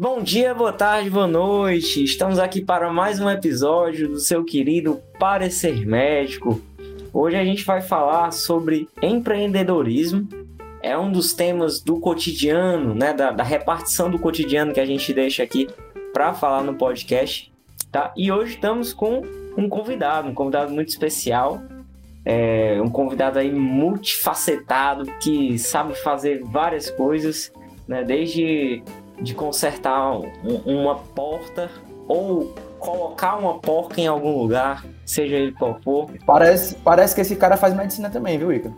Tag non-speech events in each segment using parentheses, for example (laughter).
Bom dia, boa tarde, boa noite. Estamos aqui para mais um episódio do seu querido Parecer Médico. Hoje a gente vai falar sobre empreendedorismo. É um dos temas do cotidiano, né, da, da repartição do cotidiano que a gente deixa aqui para falar no podcast, tá? E hoje estamos com um convidado, um convidado muito especial, é, um convidado aí multifacetado que sabe fazer várias coisas, né? Desde de consertar um, uma porta ou colocar uma porca em algum lugar, seja ele qual for. Parece, parece que esse cara faz medicina também, viu, Ica?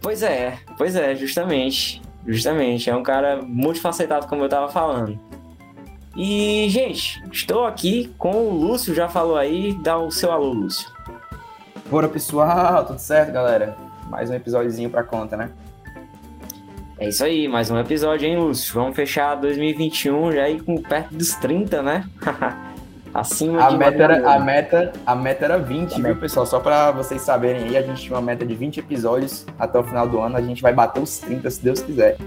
Pois é, pois é, justamente. Justamente, é um cara multifacetado, como eu tava falando. E, gente, estou aqui com o Lúcio, já falou aí, dá o seu alô, Lúcio. Bora, pessoal, tudo certo, galera? Mais um episódiozinho pra conta, né? É isso aí, mais um episódio, hein, Lúcio? Vamos fechar 2021 já aí com perto dos 30, né? (laughs) Acima a de meta, era, a, meta, a meta era 20, a viu, meta. pessoal? Só para vocês saberem aí, a gente tinha uma meta de 20 episódios até o final do ano. A gente vai bater os 30, se Deus quiser.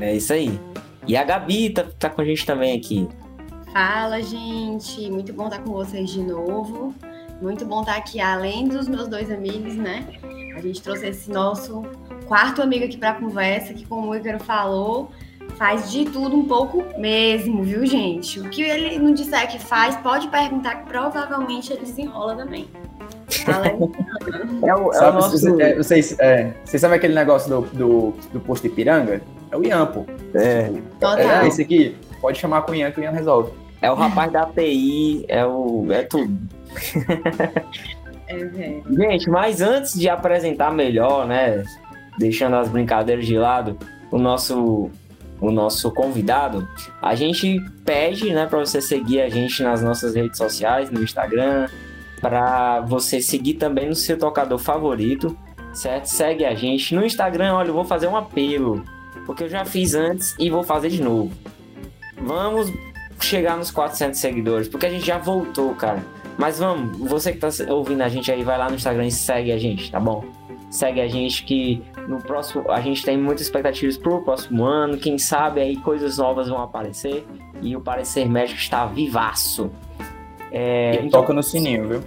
É isso aí. E a Gabi tá, tá com a gente também aqui. Fala, gente. Muito bom estar com vocês de novo. Muito bom estar aqui, além dos meus dois amigos, né? A gente trouxe esse nosso quarto amigo aqui para conversa, que como o Ícaro falou, faz de tudo um pouco mesmo, viu, gente? O que ele não disser que faz, pode perguntar que provavelmente ele desenrola também. (laughs) é o, é Sabe, o nosso... é, vocês, é, vocês sabem aquele negócio do, do, do posto de piranga? É o Ian, pô. É, Total. é esse aqui. Pode chamar com o Ian que o Ian resolve. É o rapaz da TI, é o. é tudo. É, Gente, mas antes de apresentar melhor, né? Deixando as brincadeiras de lado, o nosso o nosso convidado, a gente pede, né, para você seguir a gente nas nossas redes sociais, no Instagram, para você seguir também no seu tocador favorito, certo? Segue a gente no Instagram. Olha, eu vou fazer um apelo, porque eu já fiz antes e vou fazer de novo. Vamos chegar nos 400 seguidores, porque a gente já voltou, cara. Mas vamos, você que tá ouvindo a gente aí, vai lá no Instagram e segue a gente, tá bom? Segue a gente que no próximo a gente tem muitas expectativas pro próximo ano. Quem sabe aí coisas novas vão aparecer e o parecer médico está vivaço. É, e então, toca no sininho, viu?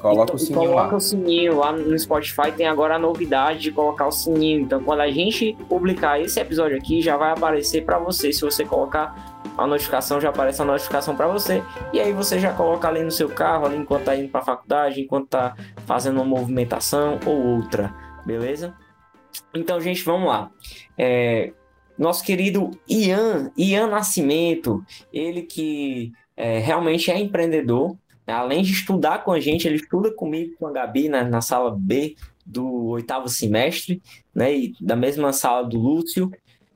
Coloca o sininho coloca lá. o sininho lá no Spotify tem agora a novidade de colocar o sininho. Então quando a gente publicar esse episódio aqui já vai aparecer para você. Se você colocar a notificação já aparece a notificação para você e aí você já coloca ali no seu carro ali enquanto tá indo para a faculdade, enquanto tá fazendo uma movimentação ou outra beleza? Então, gente, vamos lá. É, nosso querido Ian, Ian Nascimento, ele que é, realmente é empreendedor, né? além de estudar com a gente, ele estuda comigo, com a Gabi, na, na sala B do oitavo semestre, né, e da mesma sala do Lúcio.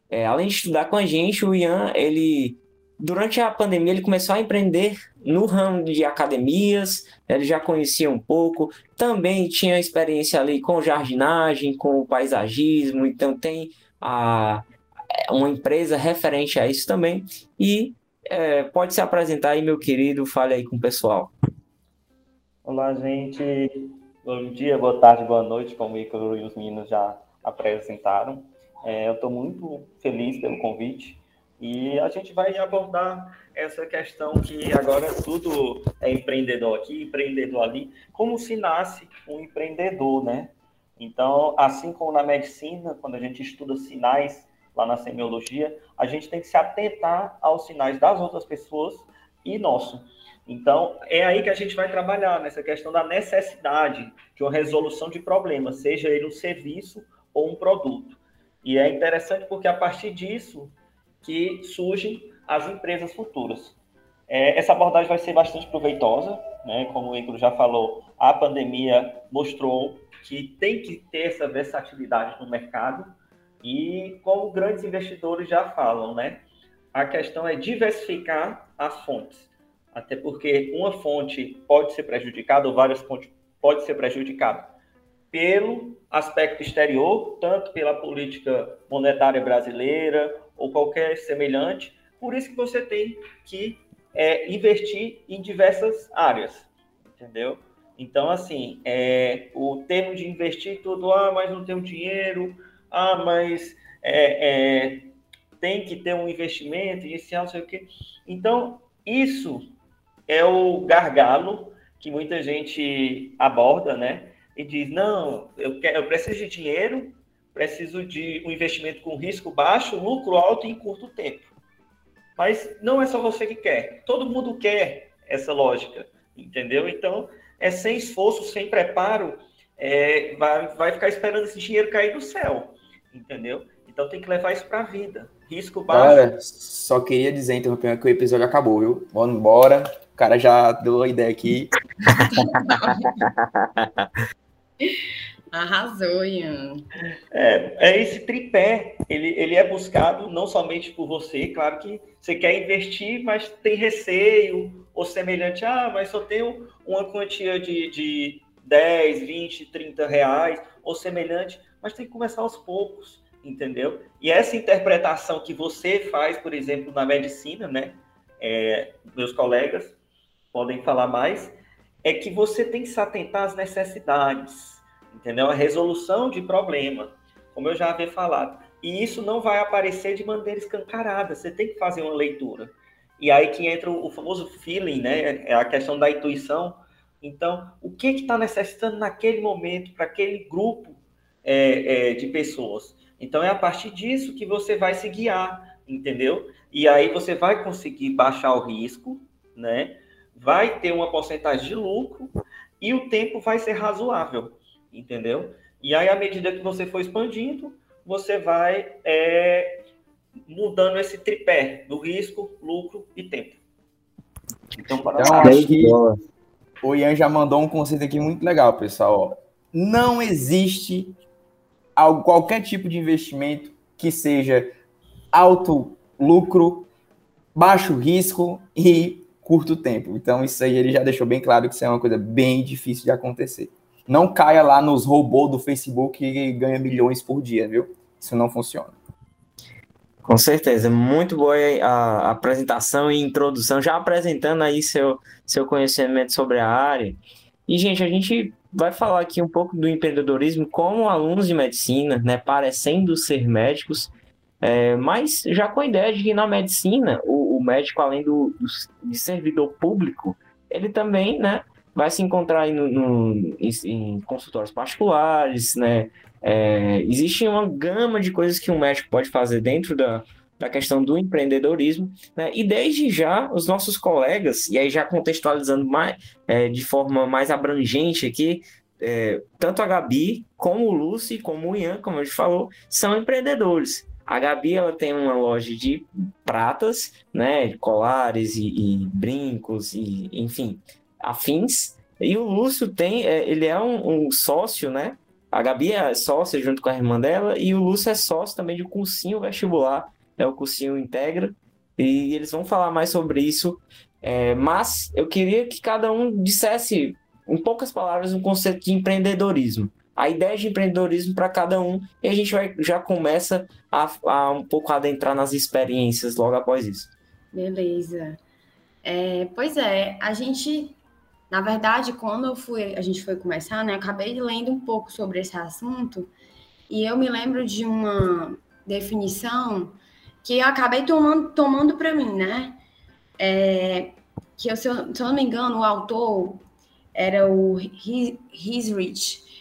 É, além de estudar com a gente, o Ian, ele durante a pandemia ele começou a empreender no ramo de academias, ele já conhecia um pouco, também tinha experiência ali com jardinagem, com paisagismo, então tem a, uma empresa referente a isso também. E é, pode se apresentar aí, meu querido, fale aí com o pessoal. Olá, gente. Bom dia, boa tarde, boa noite, como o Icaro e os meninos já apresentaram. É, eu estou muito feliz pelo convite e a gente vai abordar essa questão que agora tudo é empreendedor aqui, empreendedor ali, como se nasce um empreendedor, né? Então, assim como na medicina, quando a gente estuda sinais lá na semiologia, a gente tem que se atentar aos sinais das outras pessoas e nosso. Então, é aí que a gente vai trabalhar nessa questão da necessidade de uma resolução de problemas, seja ele um serviço ou um produto. E é interessante porque a partir disso que surgem as empresas futuras. É, essa abordagem vai ser bastante proveitosa, né? como o Icaro já falou, a pandemia mostrou que tem que ter essa versatilidade no mercado e como grandes investidores já falam, né? A questão é diversificar as fontes, até porque uma fonte pode ser prejudicada ou várias fontes pode ser prejudicada pelo aspecto exterior, tanto pela política monetária brasileira ou qualquer semelhante. Por isso que você tem que é, investir em diversas áreas, entendeu? Então, assim, é, o termo de investir tudo, ah, mas não tenho dinheiro, ah, mas é, é tem que ter um investimento inicial, não sei o quê. Então, isso é o gargalo que muita gente aborda, né? E diz, não, eu, quero, eu preciso de dinheiro, preciso de um investimento com risco baixo, lucro alto e em curto tempo. Mas não é só você que quer, todo mundo quer essa lógica, entendeu? Então, é sem esforço, sem preparo, é, vai, vai ficar esperando esse dinheiro cair do céu, entendeu? Então tem que levar isso para a vida. Risco baixo. Cara, só queria dizer, interrompendo, que o episódio acabou, viu? Vamos embora. O cara já deu a ideia aqui. (laughs) Arrasou, Ian. É, é esse tripé, ele, ele é buscado não somente por você, claro que você quer investir, mas tem receio, ou semelhante, ah, mas só tenho uma quantia de, de 10, 20, 30 reais, ou semelhante, mas tem que começar aos poucos, entendeu? E essa interpretação que você faz, por exemplo, na medicina, né? É, meus colegas podem falar mais, é que você tem que se atentar às necessidades, entendeu? A resolução de problema, como eu já havia falado. E isso não vai aparecer de maneira escancarada, você tem que fazer uma leitura. E aí que entra o famoso feeling, né? É a questão da intuição. Então, o que está necessitando naquele momento para aquele grupo é, é, de pessoas? Então, é a partir disso que você vai se guiar, entendeu? E aí você vai conseguir baixar o risco, né? Vai ter uma porcentagem de lucro e o tempo vai ser razoável, entendeu? E aí, à medida que você for expandindo, você vai é, mudando esse tripé do risco, lucro e tempo. Então, para então, acho que o Ian já mandou um conceito aqui muito legal, pessoal. Não existe qualquer tipo de investimento que seja alto lucro, baixo risco e curto tempo. Então, isso aí ele já deixou bem claro que isso é uma coisa bem difícil de acontecer. Não caia lá nos robôs do Facebook e ganha milhões por dia, viu? Isso não funciona. Com certeza, muito boa a apresentação e introdução, já apresentando aí seu, seu conhecimento sobre a área. E, gente, a gente vai falar aqui um pouco do empreendedorismo como alunos de medicina, né, parecendo ser médicos, é, mas já com a ideia de que na medicina, o, o médico, além do, do, de servidor público, ele também, né, vai se encontrar no, no, em, em consultórios particulares, né, é, existe uma gama de coisas que um médico pode fazer dentro da, da questão do empreendedorismo, né? E desde já os nossos colegas, e aí já contextualizando mais, é, de forma mais abrangente aqui, é, tanto a Gabi, como o Lucy, como o Ian, como a gente falou, são empreendedores. A Gabi ela tem uma loja de pratas, né, colares e, e brincos e enfim afins. E o Lúcio tem, é, ele é um, um sócio, né, a Gabi é sócia junto com a irmã dela e o Lúcio é sócio também de um cursinho vestibular, é o cursinho Integra, e eles vão falar mais sobre isso. É, mas eu queria que cada um dissesse, em poucas palavras, um conceito de empreendedorismo. A ideia de empreendedorismo para cada um, e a gente vai, já começa a, a um pouco adentrar nas experiências logo após isso. Beleza. É, pois é, a gente na verdade, quando eu fui, a gente foi começar, né, acabei lendo um pouco sobre esse assunto e eu me lembro de uma definição que eu acabei tomando, tomando para mim, né? É, que eu, se, eu, se eu não me engano, o autor era o Rich,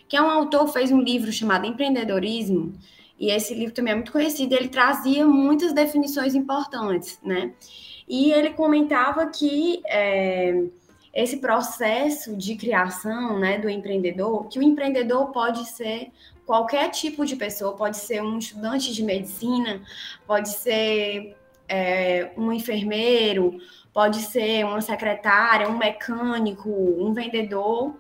que é um autor fez um livro chamado Empreendedorismo e esse livro também é muito conhecido. Ele trazia muitas definições importantes, né? E ele comentava que é, esse processo de criação né, do empreendedor, que o empreendedor pode ser qualquer tipo de pessoa, pode ser um estudante de medicina, pode ser é, um enfermeiro, pode ser uma secretária, um mecânico, um vendedor,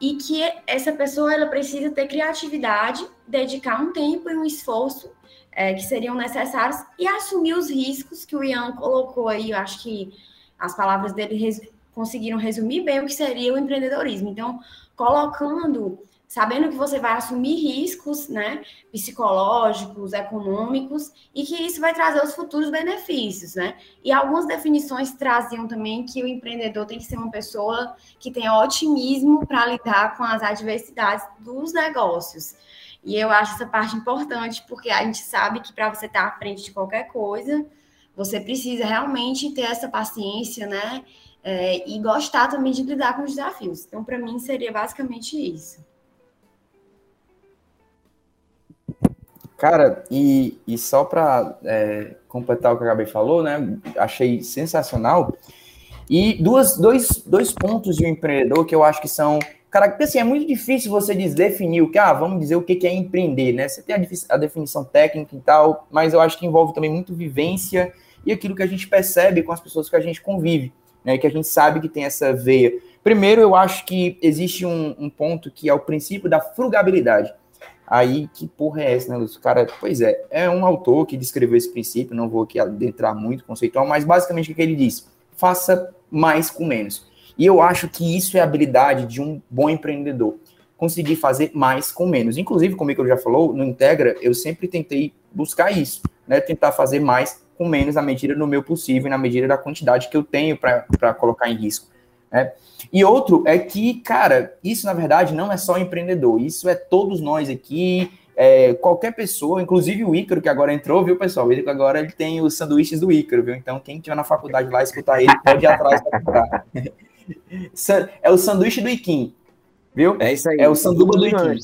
e que essa pessoa ela precisa ter criatividade, dedicar um tempo e um esforço é, que seriam necessários e assumir os riscos que o Ian colocou aí, eu acho que as palavras dele conseguiram resumir bem o que seria o empreendedorismo. Então, colocando, sabendo que você vai assumir riscos, né, psicológicos, econômicos, e que isso vai trazer os futuros benefícios, né? E algumas definições traziam também que o empreendedor tem que ser uma pessoa que tenha otimismo para lidar com as adversidades dos negócios. E eu acho essa parte importante, porque a gente sabe que para você estar à frente de qualquer coisa, você precisa realmente ter essa paciência, né? É, e gostar também de lidar com os desafios. Então, para mim, seria basicamente isso. Cara, e, e só para é, completar o que a Gabi falou, né? Achei sensacional. E duas, dois, dois pontos de um empreendedor que eu acho que são. Cara, assim, é muito difícil você definir o que, ah, vamos dizer o que é empreender, né? Você tem a, a definição técnica e tal, mas eu acho que envolve também muito vivência e aquilo que a gente percebe com as pessoas que a gente convive, né? Que a gente sabe que tem essa veia. Primeiro, eu acho que existe um, um ponto que é o princípio da frugabilidade. Aí, que porra é essa, né, Lúcio? Cara, pois é, é um autor que descreveu esse princípio, não vou aqui adentrar muito conceitual, mas basicamente o que ele diz? Faça mais com menos. E eu acho que isso é a habilidade de um bom empreendedor. Conseguir fazer mais com menos. Inclusive, como ele já falou, no Integra, eu sempre tentei buscar isso, né? Tentar fazer mais com menos na medida do meu possível e na medida da quantidade que eu tenho para colocar em risco. Né? E outro é que, cara, isso na verdade não é só empreendedor, isso é todos nós aqui, é, qualquer pessoa, inclusive o Ícaro, que agora entrou, viu, pessoal? O Ícaro agora ele tem os sanduíches do Ícaro, viu? Então, quem tiver na faculdade lá escutar ele, pode ir atrás para comprar. (laughs) é o sanduíche do Iquim, viu? É isso aí. É o sanduba do Iquim.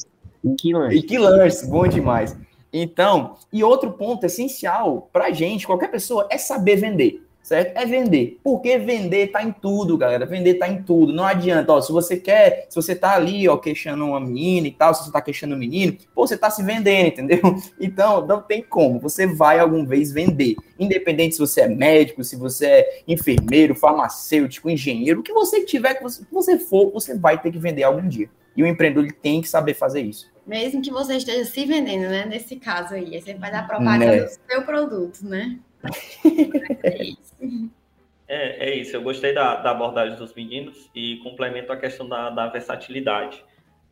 Iquim Lanches, bom demais. Então, e outro ponto essencial para gente, qualquer pessoa, é saber vender certo? É vender. Porque vender tá em tudo, galera. Vender tá em tudo. Não adianta, ó, se você quer, se você tá ali, ó, queixando uma menina e tal, se você tá queixando um menino, pô, você tá se vendendo, (laughs) entendeu? Então, não tem como. Você vai alguma vez vender. Independente se você é médico, se você é enfermeiro, farmacêutico, engenheiro, o que você tiver, que você, que você for, você vai ter que vender algum dia. E o empreendedor tem que saber fazer isso. Mesmo que você esteja se vendendo, né? Nesse caso aí, você vai dar propaganda né? do seu produto, né? (laughs) é isso. É, é isso, eu gostei da, da, abordagem dos meninos e complemento a questão da, da versatilidade,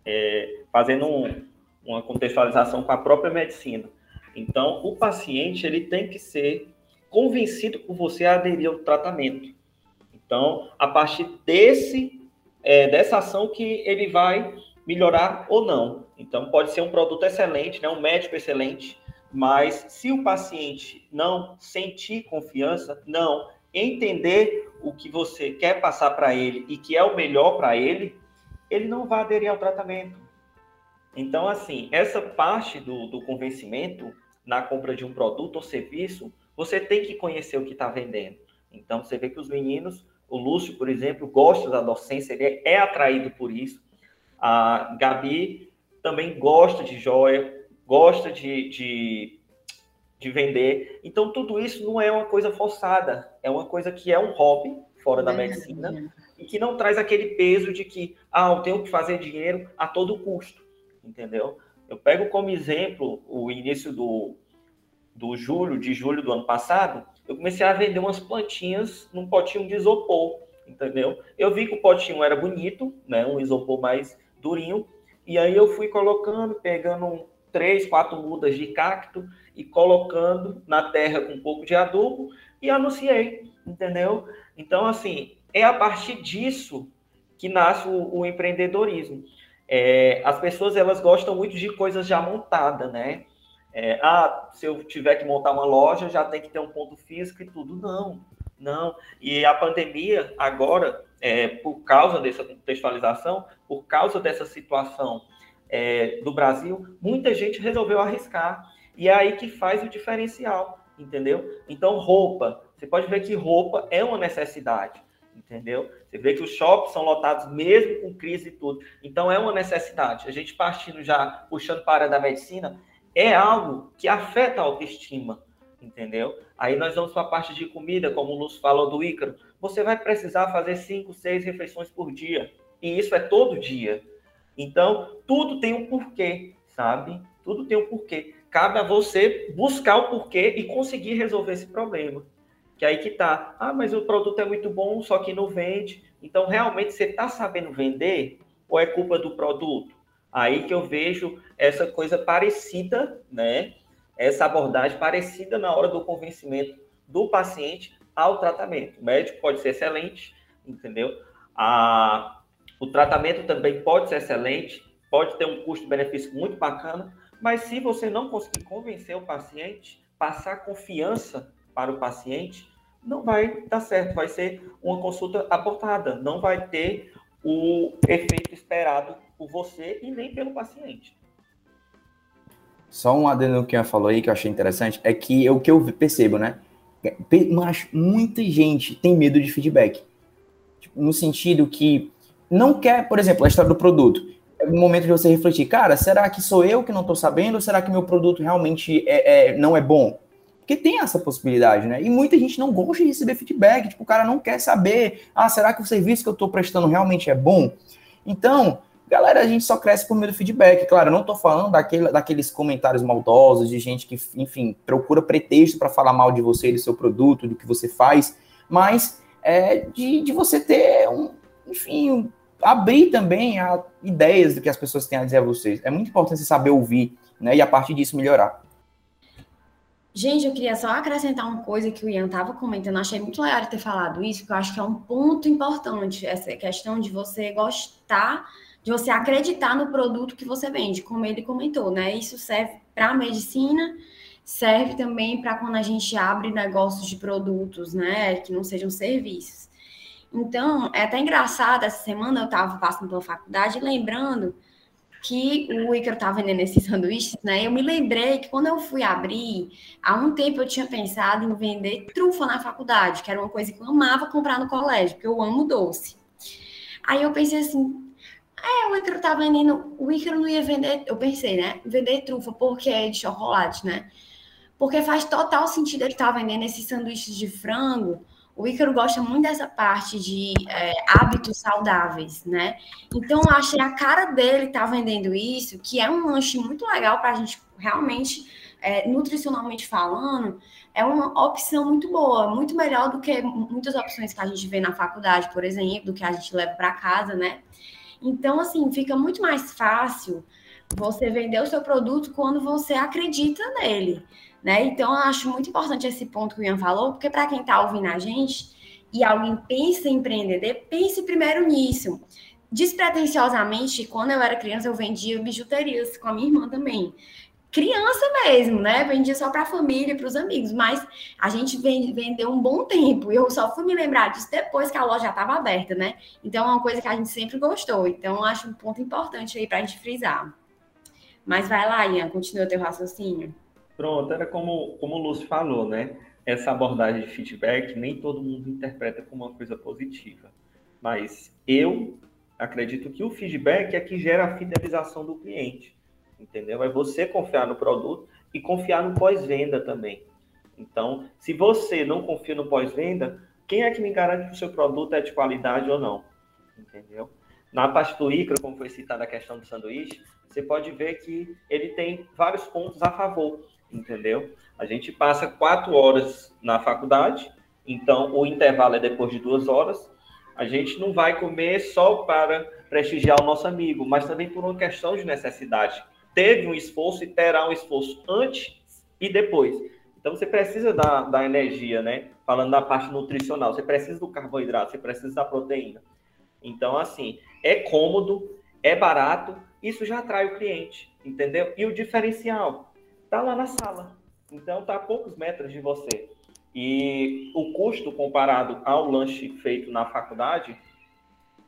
é, fazendo um, uma contextualização com a própria medicina. Então, o paciente ele tem que ser convencido por você a aderir ao tratamento. Então, a partir desse é, dessa ação que ele vai melhorar ou não. Então, pode ser um produto excelente, né, um médico excelente, mas se o paciente não sentir confiança, não entender o que você quer passar para ele e que é o melhor para ele, ele não vai aderir ao tratamento. Então, assim, essa parte do, do convencimento na compra de um produto ou serviço, você tem que conhecer o que está vendendo. Então, você vê que os meninos, o Lúcio, por exemplo, gosta da docência, ele é atraído por isso. A Gabi também gosta de joia, gosta de, de, de vender. Então, tudo isso não é uma coisa forçada, é uma coisa que é um hobby fora da medicina e que não traz aquele peso de que, ah, eu tenho que fazer dinheiro a todo custo, entendeu? Eu pego como exemplo o início do, do julho, de julho do ano passado, eu comecei a vender umas plantinhas num potinho de isopor, entendeu? Eu vi que o potinho era bonito, né, um isopor mais durinho, e aí eu fui colocando, pegando três, quatro mudas de cacto e colocando na terra com um pouco de adubo e anunciei, entendeu? Então, assim, é a partir disso que nasce o, o empreendedorismo. É, as pessoas, elas gostam muito de coisas já montadas, né? É, ah, se eu tiver que montar uma loja, já tem que ter um ponto físico e tudo. Não, não. E a pandemia, agora, é, por causa dessa contextualização, por causa dessa situação é, do Brasil, muita gente resolveu arriscar. E é aí que faz o diferencial, entendeu? Então, roupa. Você pode ver que roupa é uma necessidade, entendeu? Você vê que os shoppings são lotados mesmo com crise e tudo. Então, é uma necessidade. A gente partindo já, puxando para a área da medicina, é algo que afeta a autoestima, entendeu? Aí nós vamos para a parte de comida, como o Lúcio falou do Ícaro. Você vai precisar fazer cinco, seis refeições por dia. E isso é todo dia. Então, tudo tem um porquê, sabe? Tudo tem um porquê. Cabe a você buscar o porquê e conseguir resolver esse problema. Que aí que tá. Ah, mas o produto é muito bom, só que não vende. Então, realmente, você está sabendo vender ou é culpa do produto? Aí que eu vejo essa coisa parecida, né? Essa abordagem parecida na hora do convencimento do paciente ao tratamento. O médico pode ser excelente, entendeu? A, o tratamento também pode ser excelente, pode ter um custo-benefício muito bacana, Mas se você não conseguir convencer o paciente, passar confiança para o paciente, não vai dar certo, vai ser uma consulta abortada, não vai ter o efeito esperado por você e nem pelo paciente. Só um adendo que eu falou aí que eu achei interessante é que o que eu percebo, né? Mas muita gente tem medo de feedback. Tipo, no sentido que não quer, por exemplo, a história do produto. É o momento de você refletir, cara, será que sou eu que não estou sabendo? Ou será que meu produto realmente é, é, não é bom? Porque tem essa possibilidade, né? E muita gente não gosta de receber feedback, tipo, o cara não quer saber, ah, será que o serviço que eu estou prestando realmente é bom? Então, galera, a gente só cresce por meio do feedback. Claro, eu não estou falando daquele, daqueles comentários maldosos, de gente que, enfim, procura pretexto para falar mal de você, do seu produto, do que você faz, mas é de, de você ter um, enfim, abrir também a ideias do que as pessoas têm a dizer a vocês. É muito importante você saber ouvir, né? E a partir disso melhorar. Gente, eu queria só acrescentar uma coisa que o Ian estava comentando. achei muito legal ter falado isso, porque eu acho que é um ponto importante essa questão de você gostar, de você acreditar no produto que você vende, como ele comentou, né? Isso serve para a medicina, serve também para quando a gente abre negócios de produtos, né? Que não sejam serviços. Então, é até engraçado, essa semana eu estava passando pela faculdade lembrando que o Ícaro estava vendendo esses (laughs) sanduíches, né? Eu me lembrei que quando eu fui abrir, há um tempo eu tinha pensado em vender trufa na faculdade, que era uma coisa que eu amava comprar no colégio, porque eu amo doce. Aí eu pensei assim, é, o Ícaro tá vendendo, o Ícaro não ia vender, eu pensei, né? Vender trufa porque é de chocolate, né? Porque faz total sentido ele estar tá vendendo esses sanduíches de frango o Ícaro gosta muito dessa parte de é, hábitos saudáveis, né? Então, eu achei a cara dele estar tá vendendo isso, que é um lanche muito legal para a gente realmente, é, nutricionalmente falando, é uma opção muito boa, muito melhor do que muitas opções que a gente vê na faculdade, por exemplo, do que a gente leva para casa, né? Então, assim, fica muito mais fácil você vender o seu produto quando você acredita nele. Né? Então, eu acho muito importante esse ponto que o Ian falou, porque para quem está ouvindo a gente e alguém pensa em empreender, pense primeiro nisso. Despretensiosamente, quando eu era criança, eu vendia bijuterias com a minha irmã também. Criança mesmo, né? Vendia só para a família, para os amigos, mas a gente vendeu um bom tempo. E eu só fui me lembrar disso depois que a loja já estava aberta, né? Então é uma coisa que a gente sempre gostou. Então, acho um ponto importante aí para a gente frisar. Mas vai lá, Ian, continua teu raciocínio. Pronto, era como, como o Lúcio falou, né? Essa abordagem de feedback nem todo mundo interpreta como uma coisa positiva. Mas eu acredito que o feedback é que gera a fidelização do cliente. Entendeu? É você confiar no produto e confiar no pós-venda também. Então, se você não confia no pós-venda, quem é que me garante que o seu produto é de qualidade ou não? Entendeu? Na parte do ICRA, como foi citada a questão do sanduíche, você pode ver que ele tem vários pontos a favor entendeu? A gente passa quatro horas na faculdade, então o intervalo é depois de duas horas. A gente não vai comer só para prestigiar o nosso amigo, mas também por uma questão de necessidade. Teve um esforço e terá um esforço antes e depois. Então você precisa da, da energia, né? Falando da parte nutricional, você precisa do carboidrato, você precisa da proteína. Então, assim, é cômodo, é barato, isso já atrai o cliente, entendeu? E o diferencial, está lá na sala. Então está a poucos metros de você. E o custo comparado ao lanche feito na faculdade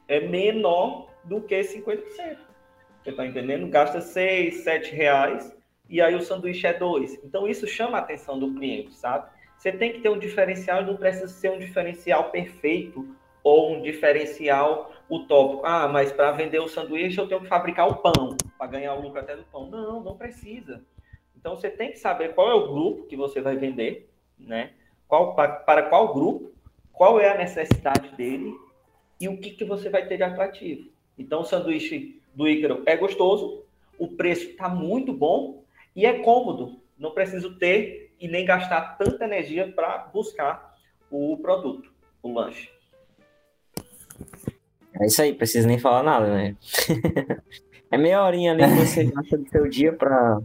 é menor do que 50%. Você está entendendo? Gasta 6, 7 reais e aí o sanduíche é 2. Então isso chama a atenção do cliente, sabe? Você tem que ter um diferencial e não precisa ser um diferencial perfeito ou um diferencial utópico. Ah, mas para vender o sanduíche eu tenho que fabricar o pão para ganhar o lucro até do pão. Não, não precisa. Então você tem que saber qual é o grupo que você vai vender, né? Qual, para, para qual grupo, qual é a necessidade dele e o que, que você vai ter de atrativo. Então o sanduíche do Ícaro é gostoso, o preço está muito bom e é cômodo. Não preciso ter e nem gastar tanta energia para buscar o produto, o lanche. É isso aí, precisa nem falar nada, né? (laughs) é meia horinha ali que você gasta do seu dia para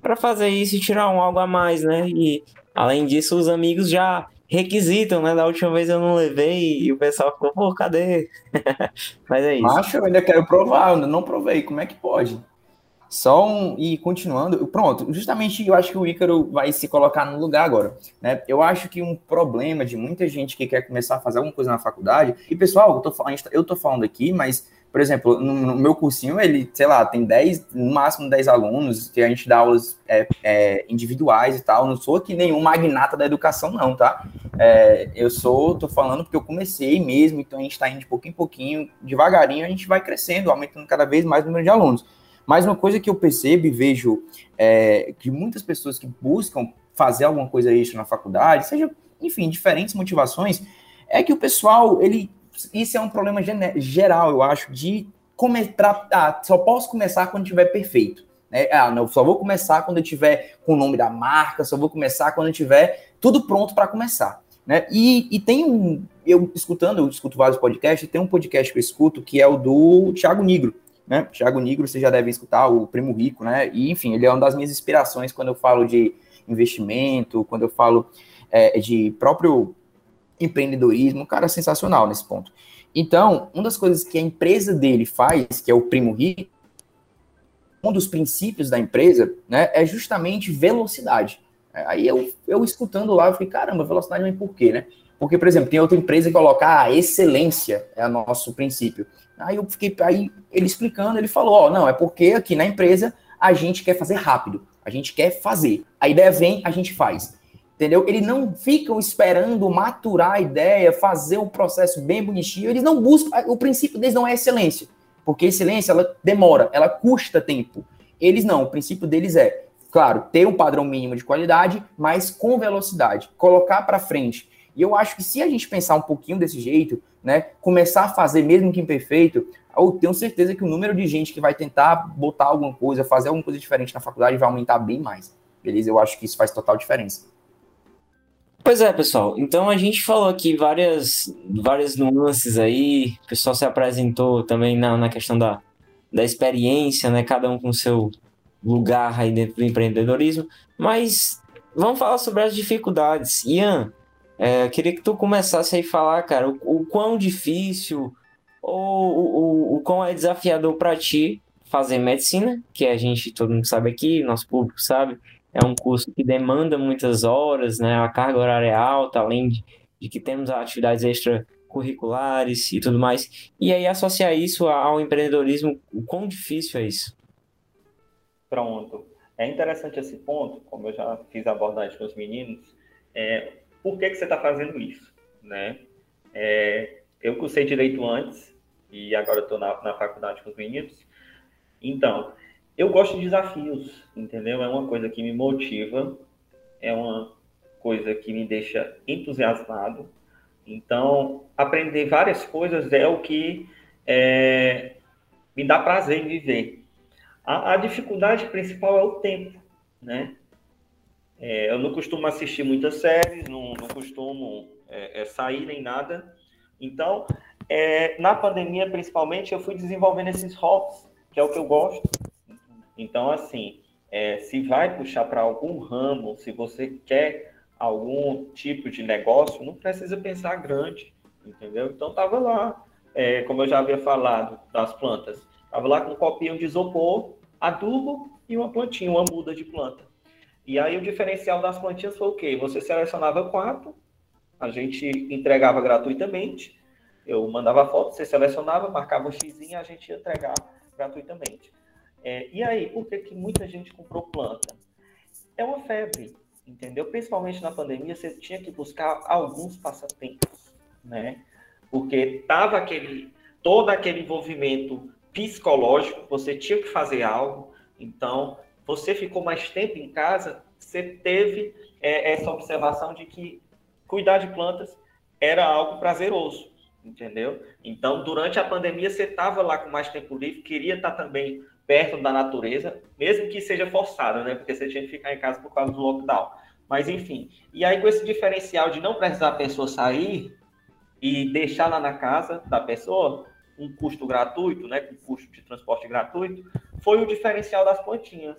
para fazer isso e tirar um algo a mais, né? E além disso, os amigos já requisitam, né? Da última vez eu não levei e o pessoal ficou, pô, cadê? (laughs) Mas é isso. Macho, eu ainda quero provar, ainda não provei, como é que pode? Só um, e continuando, pronto, justamente eu acho que o Ícaro vai se colocar no lugar agora, né? Eu acho que um problema de muita gente que quer começar a fazer alguma coisa na faculdade, e pessoal, eu tô, falando, eu tô falando aqui, mas, por exemplo, no, no, meu cursinho, ele, sei lá, tem 10, no máximo 10 alunos, que a gente dá aulas é, é, individuais e tal, não sou aqui nenhum magnata da educação, não, tá? É, eu sou, tô falando porque eu comecei mesmo, então a gente tá indo de pouquinho em pouquinho, devagarinho, a gente vai crescendo, aumentando cada vez mais o número de alunos. Mas uma coisa que eu percebo e vejo é, que muitas pessoas que buscam fazer alguma coisa extra na faculdade, seja, enfim, diferentes motivações, é que o pessoal, ele. Isso é um problema geral, eu acho, de começar. Ah, só posso começar quando tiver perfeito. Né? Ah, não, só vou começar quando eu tiver com o nome da marca, só vou começar quando eu tiver tudo pronto para começar. Né? E, e tem um. Eu escutando, eu escuto vários podcasts, tem um podcast que eu escuto que é o do Thiago Nigro né? Thiago Nigro, você já deve escutar, o Primo Rico, né? E, enfim, ele é uma das minhas inspirações quando eu falo de investimento, quando eu falo é, de próprio empreendedorismo, um cara sensacional nesse ponto. Então, uma das coisas que a empresa dele faz, que é o Primo Rico, um dos princípios da empresa, né, é justamente velocidade. Aí eu, eu escutando lá, eu fiquei, caramba, velocidade, mas por quê, né? Porque, por exemplo, tem outra empresa que coloca ah, excelência é o nosso princípio. Aí eu fiquei, aí ele explicando, ele falou, ó, oh, não, é porque aqui na empresa a gente quer fazer rápido, a gente quer fazer. A ideia vem, a gente faz. Entendeu? Eles não ficam esperando maturar a ideia, fazer o processo bem bonitinho, eles não buscam, o princípio deles não é excelência, porque excelência ela demora, ela custa tempo. Eles não, o princípio deles é, claro, ter um padrão mínimo de qualidade, mas com velocidade, colocar para frente. E eu acho que se a gente pensar um pouquinho desse jeito, né, começar a fazer mesmo que imperfeito, eu tenho certeza que o número de gente que vai tentar botar alguma coisa, fazer alguma coisa diferente na faculdade vai aumentar bem mais. Beleza? Eu acho que isso faz total diferença. Pois é, pessoal. Então a gente falou aqui várias, várias nuances aí. O pessoal se apresentou também na, na questão da, da experiência, né? Cada um com seu lugar aí dentro do empreendedorismo. Mas vamos falar sobre as dificuldades. Ian, é, queria que tu começasse aí a falar, cara, o, o quão difícil ou o, o, o quão é desafiador para ti fazer medicina, que a gente, todo mundo sabe aqui, nosso público sabe, é um curso que demanda muitas horas, né? A carga horária é alta, além de, de que temos atividades extracurriculares e tudo mais. E aí associar isso ao empreendedorismo, o quão difícil é isso? Pronto. É interessante esse ponto, como eu já fiz a abordagem com os meninos, é, por que, que você está fazendo isso, né? É, eu cursei direito antes e agora estou na, na faculdade com os meninos. Então, eu gosto de desafios, entendeu? É uma coisa que me motiva, é uma coisa que me deixa entusiasmado. Então, aprender várias coisas é o que é, me dá prazer em viver. A, a, dificuldade principal é o tempo, né? É, eu não costumo assistir muitas séries, não, não costumo é, é, sair nem nada. Então, é, na pandemia, principalmente, eu fui desenvolvendo esses hobbies, que é o que eu gosto. Então, assim, é, se vai puxar para algum ramo, se você quer algum tipo de negócio, não precisa pensar grande, entendeu? Então, estava lá, é, como eu já havia falado das plantas, estava lá com um copinho de isopor, adubo e uma plantinha, uma muda de planta. E aí o diferencial das plantinhas foi o quê? Você selecionava quatro, a gente entregava gratuitamente. Eu mandava foto, você selecionava, marcava um X e a gente ia entregar gratuitamente. É, e aí, por que, que muita gente comprou planta? É uma febre, entendeu? Principalmente na pandemia, você tinha que buscar alguns passatempos, né? Porque tava aquele todo aquele envolvimento psicológico, você tinha que fazer algo. Então, você ficou mais tempo em casa, você teve é, essa observação de que cuidar de plantas era algo prazeroso, entendeu? Então, durante a pandemia, você estava lá com mais tempo livre, queria estar também perto da natureza, mesmo que seja forçado, né? Porque você tinha que ficar em casa por causa do lockdown. Mas, enfim. E aí, com esse diferencial de não precisar a pessoa sair e deixar lá na casa da pessoa, um custo gratuito, né? Com custo de transporte gratuito, foi o diferencial das plantinhas.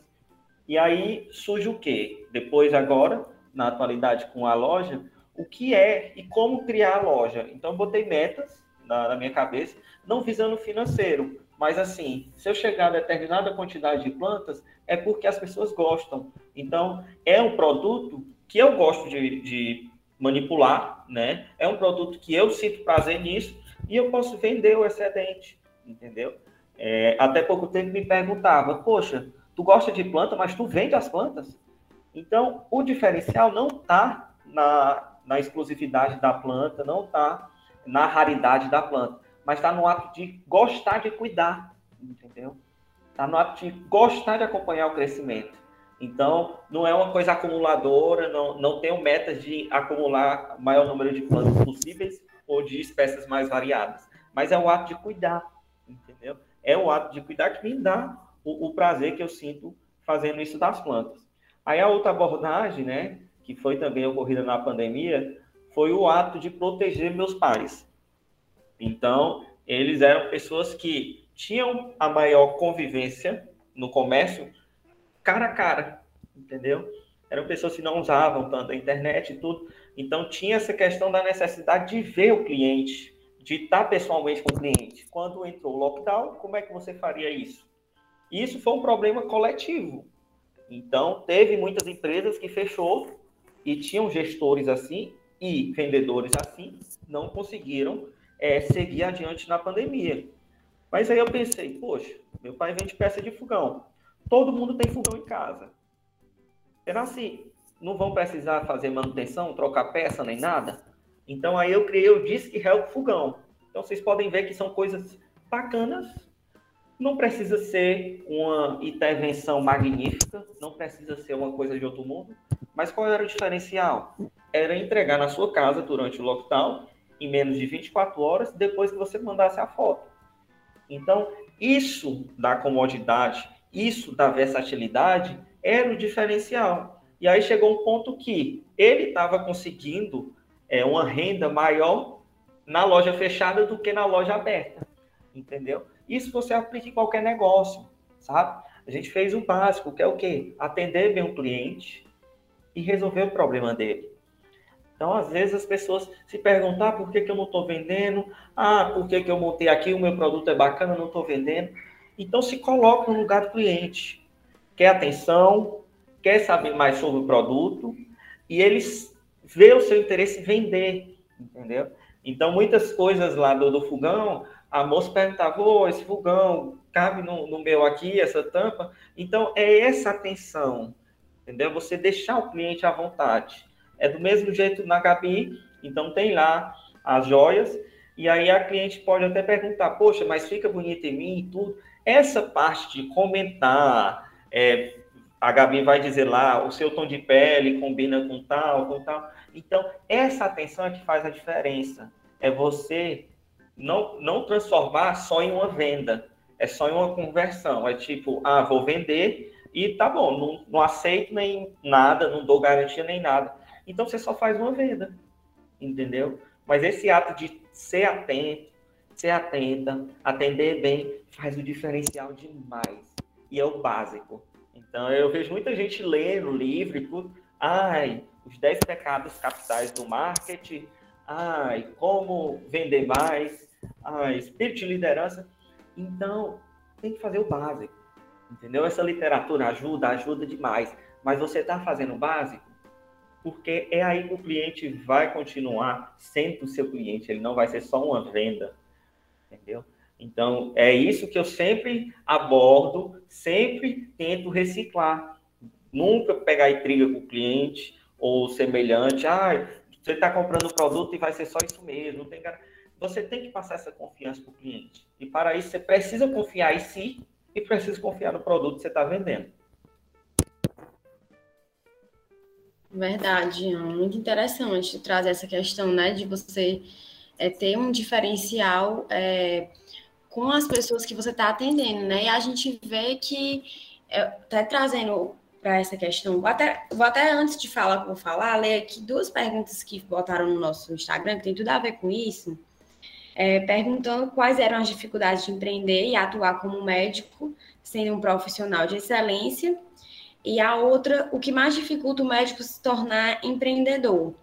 E aí surge o quê? Depois, agora, na atualidade com a loja, o que é e como criar a loja. Então, botei metas, na, na minha cabeça, não visando financeiro, mas assim, se eu chegar a determinada quantidade de plantas, é porque as pessoas gostam. Então, é um produto que eu gosto de, de manipular, né? É um produto que eu sinto prazer nisso e eu posso vender o excedente, entendeu? É, até pouco tempo me perguntava, poxa, tu gosta de planta, mas tu vende as plantas? Então, o diferencial não está na, na exclusividade da planta, não está na raridade da planta, mas está no ato de gostar de cuidar, entendeu? Está no ato de gostar de acompanhar o crescimento. Então, não é uma coisa acumuladora, não, não tenho metas de acumular maior número de plantas possíveis ou de espécies mais variadas, mas é o ato de cuidar, entendeu? É o ato de cuidar que me dá o, o prazer que eu sinto fazendo isso das plantas. Aí a outra abordagem, né, que foi também ocorrida na pandemia, foi o ato de proteger meus pais. Então, eles eram pessoas que tinham a maior convivência no comércio cara a cara, entendeu? Eram pessoas que não usavam tanto a internet e tudo. Então, tinha essa questão da necessidade de ver o cliente, de estar pessoalmente com o cliente. Quando entrou o lockdown, como é que você faria isso? Isso foi um problema coletivo. Então, teve muitas empresas que fechou e tinham gestores assim e vendedores assim, não conseguiram é, seguir adiante na pandemia. Mas aí eu pensei, poxa, meu pai vende peça de fogão. Todo mundo tem fogão em casa. Será assim? Não vão precisar fazer manutenção, trocar peça nem nada? Então aí eu criei o Disque Help Fogão. Então vocês podem ver que são coisas bacanas. Não precisa ser uma intervenção magnífica, não precisa ser uma coisa de outro mundo. Mas qual era o diferencial? Era entregar na sua casa durante o lockdown em menos de 24 horas depois que você mandasse a foto. Então, isso da comodidade, isso da versatilidade era o diferencial. E aí chegou um ponto que ele estava conseguindo é, uma renda maior na loja fechada do que na loja aberta, entendeu? Isso você aplica em qualquer negócio, sabe? A gente fez o básico, que é o quê? Atender bem o cliente e resolver o problema dele. Então, às vezes, as pessoas se perguntam, ah, por que, que eu não estou vendendo? Ah, por que, que eu montei aqui, o meu produto é bacana, não estou vendendo. Então, se coloca no lugar do cliente. Quer atenção, quer saber mais sobre o produto e eles vê o seu interesse vender, entendeu? Então, muitas coisas lá do, do fogão, a moça perguntava, oh, esse fogão cabe no, no meu aqui, essa tampa? Então, é essa atenção, entendeu? Você deixar o cliente à vontade. É do mesmo jeito na Gabi, então tem lá as joias, e aí a cliente pode até perguntar, poxa, mas fica bonito em mim e tudo. Essa parte de comentar, é, a Gabi vai dizer lá, o seu tom de pele combina com tal, com tal. Então, essa atenção é que faz a diferença. É você não, não transformar só em uma venda, é só em uma conversão. É tipo, ah, vou vender e tá bom, não, não aceito nem nada, não dou garantia nem nada. Então, você só faz uma venda, entendeu? Mas esse ato de ser atento, ser atenta, atender bem, faz o diferencial demais. E é o básico. Então, eu vejo muita gente lendo livro por, ai, os 10 pecados capitais do marketing, ai, como vender mais, ai, espírito de liderança. Então, tem que fazer o básico, entendeu? Essa literatura ajuda, ajuda demais, mas você está fazendo o básico porque é aí que o cliente vai continuar sendo seu cliente, ele não vai ser só uma venda, entendeu? Então, é isso que eu sempre abordo, sempre tento reciclar. Nunca pegar intriga com o cliente ou semelhante. Ah, você está comprando o produto e vai ser só isso mesmo. Tem Você tem que passar essa confiança para o cliente. E para isso, você precisa confiar em si e precisa confiar no produto que você está vendendo. Verdade, muito interessante trazer essa questão, né, de você é, ter um diferencial é, com as pessoas que você está atendendo, né? E a gente vê que está é, trazendo para essa questão. Vou até, vou até antes de falar o que vou falar, ler aqui duas perguntas que botaram no nosso Instagram, que tem tudo a ver com isso. É, perguntando quais eram as dificuldades de empreender e atuar como médico, sendo um profissional de excelência. E a outra, o que mais dificulta o médico se tornar empreendedor.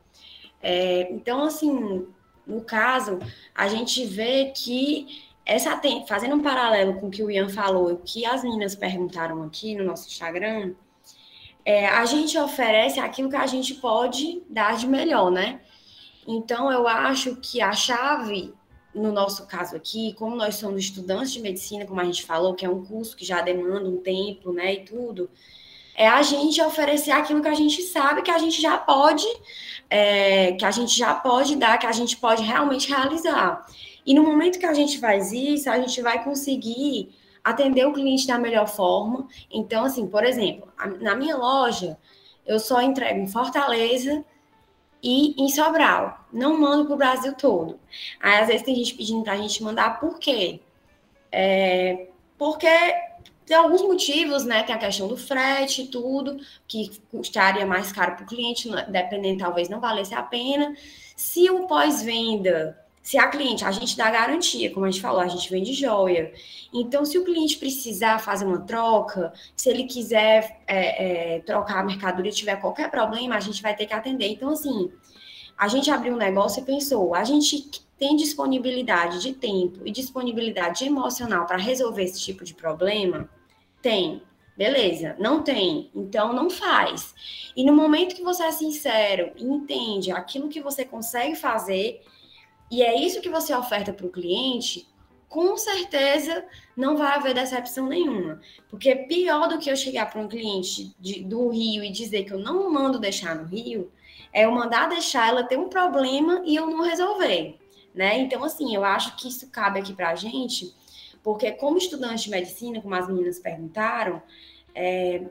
É, então, assim, no caso, a gente vê que essa fazendo um paralelo com o que o Ian falou o que as meninas perguntaram aqui no nosso Instagram, é, a gente oferece aquilo que a gente pode dar de melhor, né? Então, eu acho que a chave, no nosso caso aqui, como nós somos estudantes de medicina, como a gente falou, que é um curso que já demanda um tempo, né, e tudo, é a gente oferecer aquilo que a gente sabe que a gente já pode, é, que a gente já pode dar, que a gente pode realmente realizar. E no momento que a gente faz isso, a gente vai conseguir atender o cliente da melhor forma. Então, assim, por exemplo, na minha loja, eu só entrego em Fortaleza e em Sobral. Não mando para o Brasil todo. Aí, às vezes, tem gente pedindo para a gente mandar, por quê? É, porque tem alguns motivos, né? Tem a questão do frete e tudo, que custaria mais caro para o cliente, dependendo, talvez não valesse a pena. Se o pós-venda se a cliente, a gente dá garantia, como a gente falou, a gente vende joia. Então, se o cliente precisar fazer uma troca, se ele quiser é, é, trocar a mercadoria, tiver qualquer problema, a gente vai ter que atender. Então, assim, a gente abriu um negócio e pensou, a gente tem disponibilidade de tempo e disponibilidade emocional para resolver esse tipo de problema? Tem. Beleza, não tem, então não faz. E no momento que você é sincero e entende aquilo que você consegue fazer, e é isso que você oferta para o cliente, com certeza não vai haver decepção nenhuma. Porque pior do que eu chegar para um cliente de, do Rio e dizer que eu não mando deixar no Rio, é eu mandar deixar ela ter um problema e eu não resolver. Né? Então, assim, eu acho que isso cabe aqui para a gente, porque como estudante de medicina, como as meninas perguntaram, é,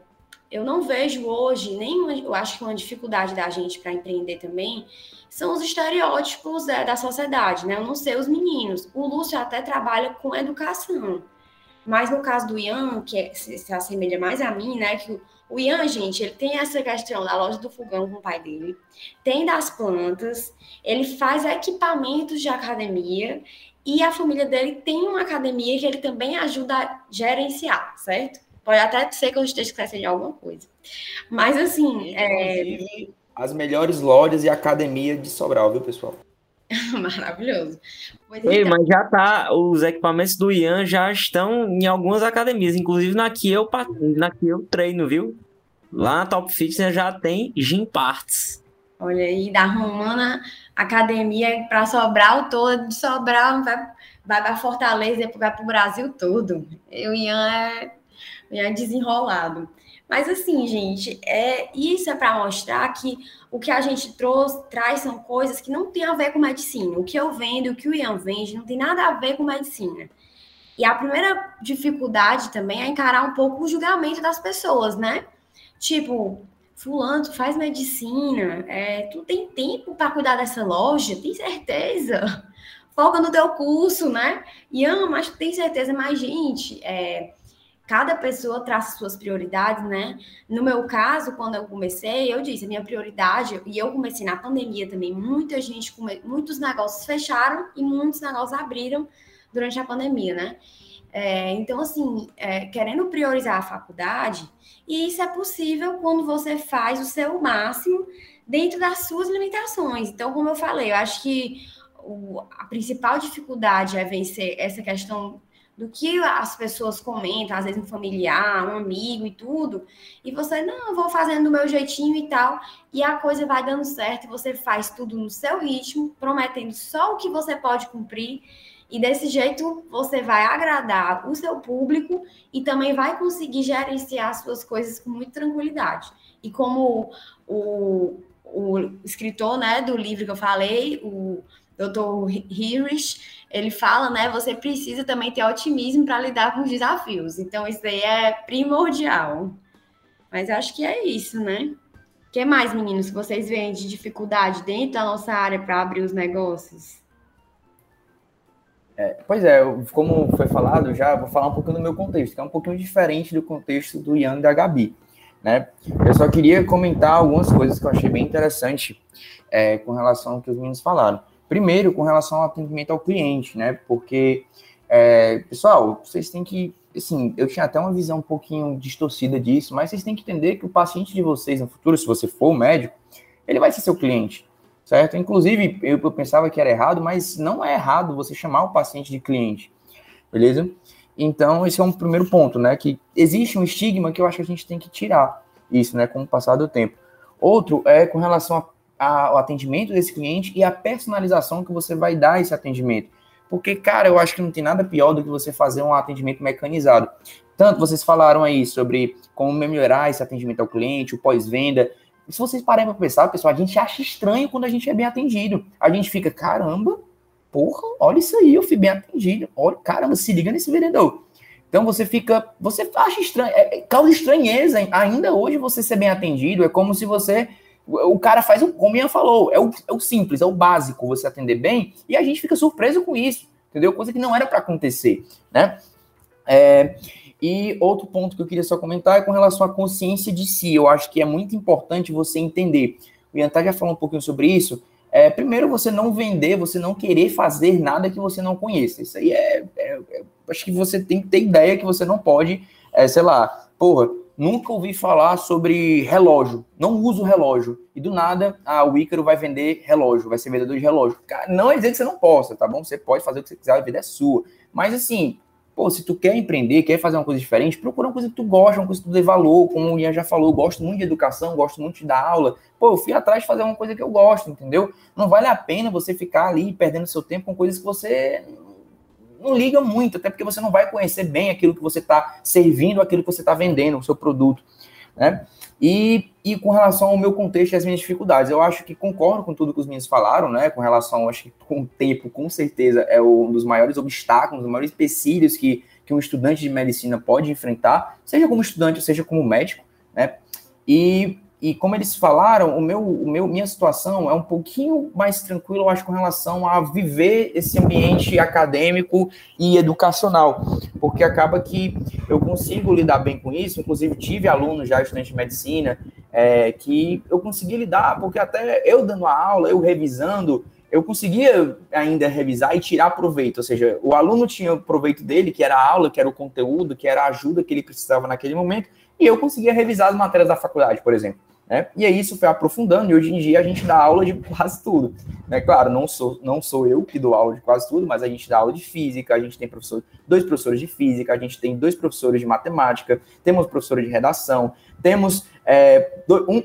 eu não vejo hoje nenhuma, eu acho que uma dificuldade da gente para empreender também são os estereótipos é, da sociedade, né? Eu não sei os meninos. O Lúcio até trabalha com educação. Mas no caso do Ian, que é, se, se, assemelha mais a mim, né? Que o, o Ian, gente, ele tem essa questão da loja do fogão com o pai dele, tem das plantas, ele faz equipamentos de academia e a família dele tem uma academia que ele também ajuda a gerenciar, certo? Pode até ser que eu esteja esquecendo de alguma coisa. Mas assim. É... As melhores lojas e academia de Sobral, viu, pessoal? (laughs) Maravilhoso. Pois Ei, então... Mas já tá, os equipamentos do Ian já estão em algumas academias, inclusive na que eu, na que eu treino, viu? Lá na Top Fitness já tem Gym Parts. Olha aí, da Romana Academia para Sobral todo, de Sobral vai, vai para Fortaleza, depois vai para o Brasil todo. O Ian é é desenrolado. Mas assim, gente, é isso é para mostrar que o que a gente trouxe, traz são coisas que não tem a ver com medicina. O que eu vendo, o que o Ian vende, não tem nada a ver com medicina. E a primeira dificuldade também é encarar um pouco o julgamento das pessoas, né? Tipo, fulano, tu faz medicina, é, tu tem tempo para cuidar dessa loja? Tem certeza? Folga no teu curso, né? Ian, mas tu tem certeza? Mas, gente, é, cada pessoa traça suas prioridades, né? No meu caso, quando eu comecei, eu disse, a minha prioridade, e eu comecei na pandemia também, muita gente, muitos negócios fecharam e muitos negócios abriram durante a pandemia, né? É, então, assim, é, querendo priorizar a faculdade, e isso é possível quando você faz o seu máximo dentro das suas limitações. Então, como eu falei, eu acho que o, a principal dificuldade é vencer essa questão do que as pessoas comentam, às vezes um familiar, um amigo e tudo, e você, não, vou fazendo do meu jeitinho e tal, e a coisa vai dando certo, e você faz tudo no seu ritmo, prometendo só o que você pode cumprir, e desse jeito você vai agradar o seu público e também vai conseguir gerenciar as suas coisas com muita tranquilidade. E como o, o escritor né, do livro que eu falei, o Dr. Hirsch, ele fala, né? Você precisa também ter otimismo para lidar com os desafios. Então, isso aí é primordial. Mas acho que é isso, né? O que mais, meninos, vocês veem de dificuldade dentro da nossa área para abrir os negócios? É, pois é, como foi falado, já vou falar um pouquinho do meu contexto, que é um pouquinho diferente do contexto do Ian e da Gabi. Né? Eu só queria comentar algumas coisas que eu achei bem interessante é, com relação ao que os meninos falaram. Primeiro, com relação ao atendimento ao cliente, né? Porque, é, pessoal, vocês têm que. Assim, eu tinha até uma visão um pouquinho distorcida disso, mas vocês têm que entender que o paciente de vocês no futuro, se você for o médico, ele vai ser seu cliente. Certo? Inclusive, eu, eu pensava que era errado, mas não é errado você chamar o paciente de cliente, beleza? Então, esse é um primeiro ponto, né? Que existe um estigma que eu acho que a gente tem que tirar isso, né? Com o passar do tempo. Outro é com relação ao atendimento desse cliente e a personalização que você vai dar esse atendimento. Porque, cara, eu acho que não tem nada pior do que você fazer um atendimento mecanizado. Tanto vocês falaram aí sobre como melhorar esse atendimento ao cliente, o pós-venda. Se vocês pararem para pensar, pessoal, a gente acha estranho quando a gente é bem atendido. A gente fica, caramba, porra, olha isso aí, eu fui bem atendido. Olha, caramba, se liga nesse vendedor. Então você fica, você acha estranho, é, é, causa estranheza ainda hoje você ser bem atendido. É como se você, o cara faz o, como Ian falou, é o, é o simples, é o básico, você atender bem, e a gente fica surpreso com isso, entendeu? Coisa que não era para acontecer, né? É, e outro ponto que eu queria só comentar é com relação à consciência de si. Eu acho que é muito importante você entender. O Ian tá já falou um pouquinho sobre isso, é, primeiro, você não vender, você não querer fazer nada que você não conheça. Isso aí é, é, é Acho que você tem que ter ideia que você não pode, é, sei lá, porra, nunca ouvi falar sobre relógio, não uso relógio. E do nada, ah, o Ícaro vai vender relógio, vai ser vendedor de relógio. Cara, não é dizer que você não possa, tá bom? Você pode fazer o que você quiser, a vida é sua. Mas assim, pô, se tu quer empreender, quer fazer uma coisa diferente, procura uma coisa que tu gosta, uma coisa que tu dê valor, como o Ian já falou, gosto muito de educação, gosto muito de dar aula. Pô, eu fui atrás de fazer uma coisa que eu gosto, entendeu? Não vale a pena você ficar ali perdendo seu tempo com coisas que você não liga muito, até porque você não vai conhecer bem aquilo que você está servindo, aquilo que você está vendendo, o seu produto, né? E, e com relação ao meu contexto e as minhas dificuldades, eu acho que concordo com tudo que os meninos falaram, né? Com relação, acho que com o tempo, com certeza, é um dos maiores obstáculos, um dos maiores empecilhos que, que um estudante de medicina pode enfrentar, seja como estudante, seja como médico, né? E e como eles falaram, o meu, o meu, minha situação é um pouquinho mais tranquila, eu acho, com relação a viver esse ambiente acadêmico e educacional, porque acaba que eu consigo lidar bem com isso. Inclusive, tive alunos já estudantes de medicina é, que eu consegui lidar, porque até eu dando a aula, eu revisando, eu conseguia ainda revisar e tirar proveito, ou seja, o aluno tinha o proveito dele, que era a aula, que era o conteúdo, que era a ajuda que ele precisava naquele momento, e eu conseguia revisar as matérias da faculdade, por exemplo. Né? E aí isso foi aprofundando, e hoje em dia a gente dá aula de quase tudo. Né? Claro, não sou, não sou eu que dou aula de quase tudo, mas a gente dá aula de física, a gente tem professor, dois professores de física, a gente tem dois professores de matemática, temos professores de redação, temos é,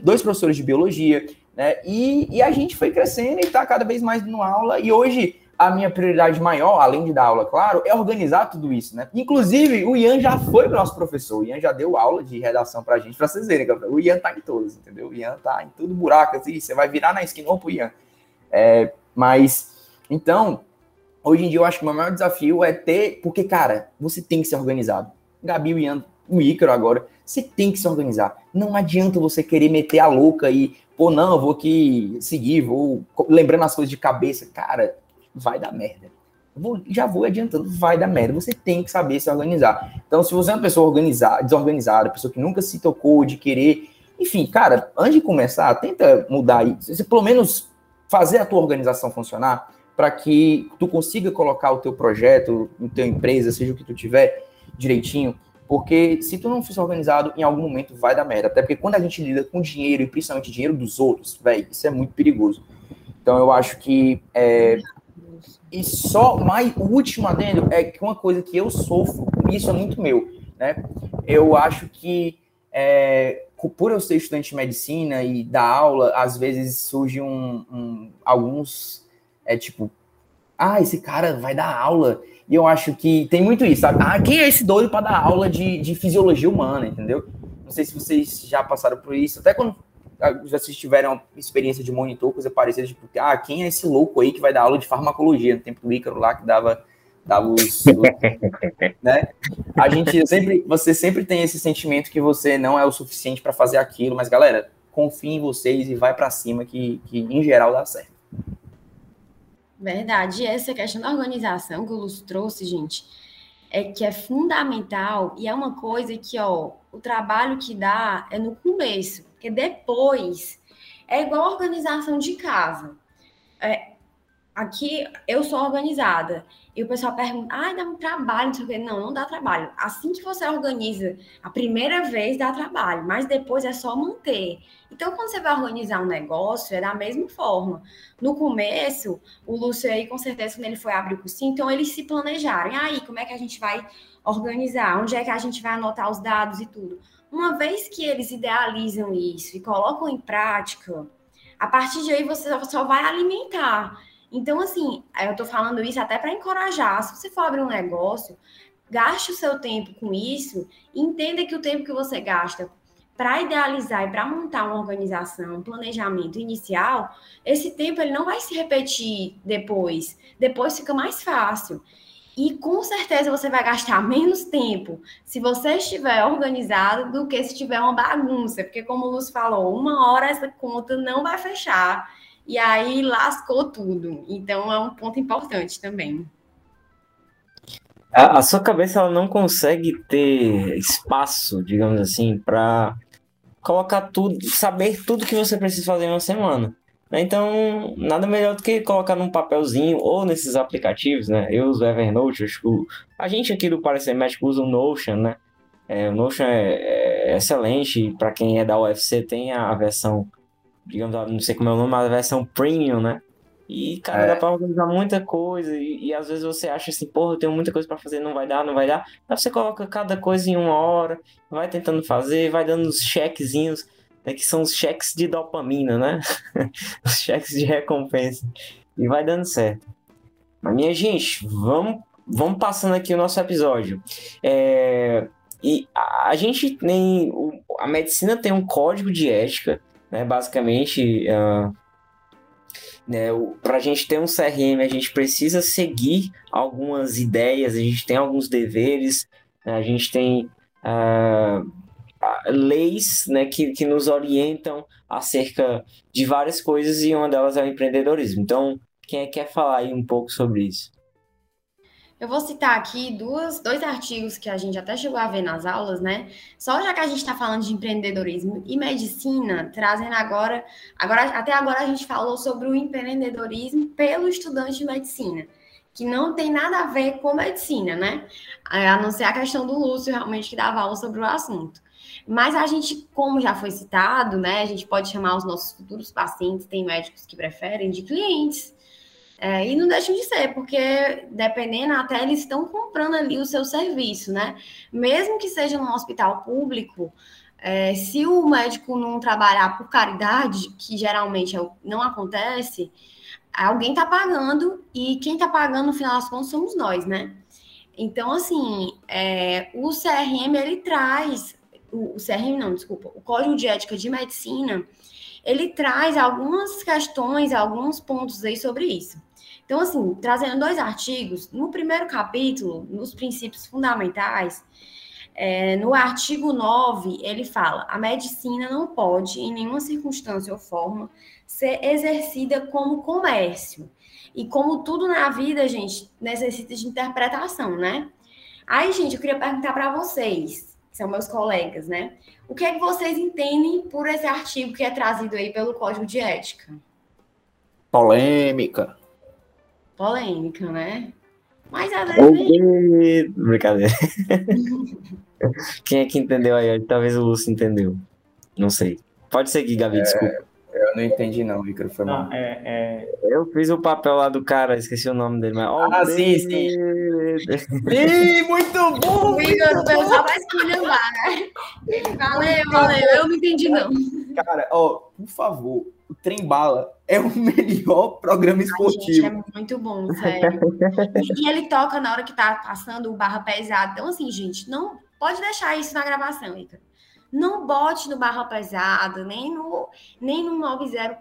dois professores de biologia, né? E, e a gente foi crescendo e está cada vez mais dando aula, e hoje a minha prioridade maior, além de dar aula, claro, é organizar tudo isso, né? Inclusive, o Ian já foi nosso professor, o Ian já deu aula de redação pra gente, pra vocês verem, o Ian tá em todos, entendeu? O Ian tá em tudo buraco, assim, você vai virar na esquina, pro Ian. É, mas, então, hoje em dia eu acho que o meu maior desafio é ter, porque, cara, você tem que ser organizado. Gabi, o Ian, o Ícaro agora, você tem que se organizar. Não adianta você querer meter a louca e, pô, não, eu vou aqui seguir, vou lembrando as coisas de cabeça. Cara, vai dar merda. Vou, já vou adiantando, vai dar merda. Você tem que saber se organizar. Então, se você é uma pessoa organizada, desorganizada, pessoa que nunca se tocou de querer. Enfim, cara, antes de começar, tenta mudar isso. Você, pelo menos fazer a tua organização funcionar para que tu consiga colocar o teu projeto, a tua empresa, seja o que tu tiver, direitinho. Porque se tu não for organizado, em algum momento vai dar merda. Até porque quando a gente lida com dinheiro, e principalmente dinheiro dos outros, velho, isso é muito perigoso. Então eu acho que é, e só mais o último adendo é que uma coisa que eu sofro, isso é muito meu, né? Eu acho que é, por eu ser estudante de medicina e dar aula, às vezes surge um, um, alguns é tipo, ah, esse cara vai dar aula. E eu acho que tem muito isso, sabe? Ah, quem é esse doido para dar aula de, de fisiologia humana, entendeu? Não sei se vocês já passaram por isso. Até quando já se tiveram uma experiência de monitor, coisa parecida, tipo, ah, quem é esse louco aí que vai dar aula de farmacologia no tempo do Ícaro lá, que dava, dava os, (laughs) né? A gente sempre, você sempre tem esse sentimento que você não é o suficiente para fazer aquilo, mas galera, confie em vocês e vai para cima que, que em geral dá certo. Verdade, e essa questão da organização que o Luz trouxe, gente, é que é fundamental e é uma coisa que, ó, o trabalho que dá é no começo porque depois é igual a organização de casa. É, aqui eu sou organizada. E o pessoal pergunta, ah, dá um trabalho, não sei o quê. Não, não dá trabalho. Assim que você organiza a primeira vez, dá trabalho, mas depois é só manter. Então, quando você vai organizar um negócio, é da mesma forma. No começo, o Lúcio aí, com certeza, quando ele foi abrir o cursinho, então eles se planejaram. E aí, como é que a gente vai organizar? Onde é que a gente vai anotar os dados e tudo? Uma vez que eles idealizam isso e colocam em prática, a partir de aí você só vai alimentar. Então, assim, eu estou falando isso até para encorajar. Se você for abrir um negócio, gaste o seu tempo com isso entenda que o tempo que você gasta para idealizar e para montar uma organização, um planejamento inicial, esse tempo ele não vai se repetir depois. Depois fica mais fácil. E com certeza você vai gastar menos tempo se você estiver organizado do que se tiver uma bagunça. Porque, como o Lúcio falou, uma hora essa conta não vai fechar e aí lascou tudo. Então é um ponto importante também. A, a sua cabeça ela não consegue ter espaço, digamos assim, para colocar tudo, saber tudo que você precisa fazer em uma semana. Né? Então, nada melhor do que colocar num papelzinho ou nesses aplicativos, né? Eu uso Evernote, acho que a gente aqui do Parecer Médico usa o Notion, né? É, o Notion é, é excelente, para quem é da UFC tem a versão, digamos, não sei como é o nome, mas a versão premium, né? E, cara, é. dá pra organizar muita coisa. E, e, às vezes você acha assim, porra, eu tenho muita coisa para fazer, não vai dar, não vai dar. Aí você coloca cada coisa em uma hora, vai tentando fazer, vai dando os chequezinhos né, que são os cheques de dopamina, né? (laughs) os cheques de recompensa. E vai dando certo. Mas, minha gente, vamos, vamos passando aqui o nosso episódio. É, e a, a gente tem. A medicina tem um código de ética, né? Basicamente. Uh, né, para a gente ter um CRM, a gente precisa seguir algumas ideias, a gente tem alguns deveres, né, a gente tem uh, leis né, que, que nos orientam acerca de várias coisas e uma delas é o empreendedorismo. Então, quem é, quer falar aí um pouco sobre isso? Eu vou citar aqui duas, dois artigos que a gente até chegou a ver nas aulas, né? Só já que a gente está falando de empreendedorismo e medicina, trazendo agora, agora, até agora a gente falou sobre o empreendedorismo pelo estudante de medicina, que não tem nada a ver com medicina, né? A não ser a questão do Lúcio, realmente, que dava aula sobre o assunto. Mas a gente, como já foi citado, né, a gente pode chamar os nossos futuros pacientes, tem médicos que preferem, de clientes. É, e não deixam de ser, porque dependendo, até eles estão comprando ali o seu serviço, né? Mesmo que seja num hospital público, é, se o médico não trabalhar por caridade, que geralmente é não acontece, alguém está pagando e quem está pagando no final das contas somos nós, né? Então, assim, é, o CRM ele traz o, CRM não, desculpa, o Código de Ética de Medicina, ele traz algumas questões, alguns pontos aí sobre isso. Então, assim, trazendo dois artigos, no primeiro capítulo, nos princípios fundamentais, é, no artigo 9, ele fala: a medicina não pode, em nenhuma circunstância ou forma, ser exercida como comércio. E como tudo na vida, gente, necessita de interpretação, né? Aí, gente, eu queria perguntar para vocês: são meus colegas, né? O que é que vocês entendem por esse artigo que é trazido aí pelo Código de Ética? Polêmica. Polêmica, né? Mas às vezes. Brincadeira. (laughs) Quem é que entendeu aí? Talvez o Lúcio entendeu. Não sei. Pode seguir, Gabi, é... desculpa. Não entendi, não, Ícaro. Foi mal. É, é... Eu fiz o papel lá do cara, esqueci o nome dele. Mas... Oh, ah, sim, sim. (laughs) sim, muito bom! O Ícaro só vai esculhambar, né? Valeu, valeu. Eu não entendi, não. Cara, ó, por favor, o Trem Bala é o (laughs) melhor programa esportivo. Ai, gente, é muito bom, sério. e, e ele toca na hora que tá passando o barra pesado. Então, assim, gente, não pode deixar isso na gravação, Ícaro. Não bote no barra pesado, nem no, nem no 90.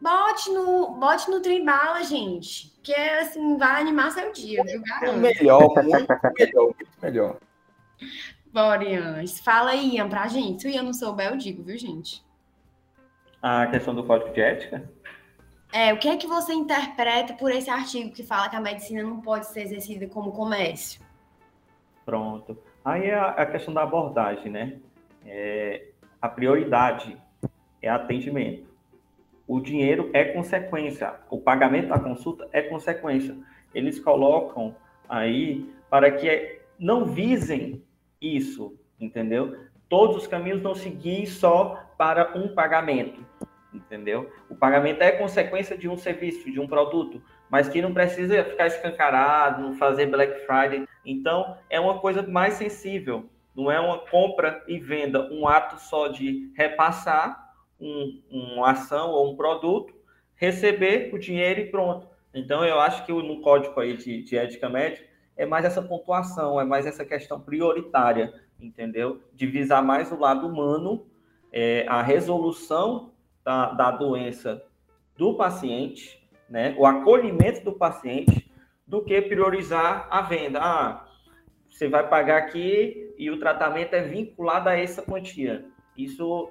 Bote no, bote no tribala, gente. Que assim, vai animar seu dia, viu, É melhor, muito melhor, muito melhor. Bora, Ian. Fala aí, Ian, pra gente. Se o Ian não souber, eu digo, viu, gente? A questão do código de ética? É, o que é que você interpreta por esse artigo que fala que a medicina não pode ser exercida como comércio? Pronto. Aí é a questão da abordagem, né? É, a prioridade é atendimento. O dinheiro é consequência, o pagamento da consulta é consequência. Eles colocam aí para que não visem isso, entendeu? Todos os caminhos não seguir só para um pagamento, entendeu? O pagamento é consequência de um serviço, de um produto, mas que não precisa ficar escancarado, não fazer Black Friday. Então, é uma coisa mais sensível, não é uma compra e venda, um ato só de repassar um, uma ação ou um produto, receber o dinheiro e pronto. Então, eu acho que no código aí de, de ética médica é mais essa pontuação, é mais essa questão prioritária, entendeu? De visar mais o lado humano, é, a resolução da, da doença do paciente, né? O acolhimento do paciente, do que priorizar a venda. Ah, você vai pagar aqui e o tratamento é vinculado a essa quantia. Isso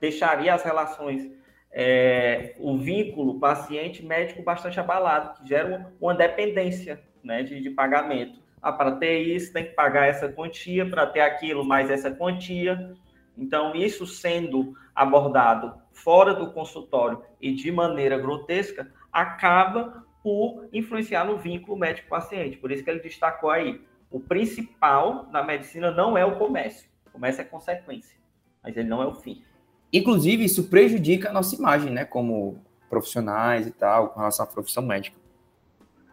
deixaria as relações, é, o vínculo paciente-médico bastante abalado, que gera uma, dependência né, de, de pagamento. Ah, para ter isso, tem que pagar essa quantia, para ter aquilo, mais essa quantia. Então, isso sendo abordado fora do consultório e de maneira grotesca, acaba por influenciar no vínculo médico-paciente. Por isso que ele destacou aí. O principal na medicina não é o comércio. O comércio é consequência, mas ele não é o fim. Inclusive, isso prejudica a nossa imagem, né? Como profissionais e tal, com relação à profissão médica.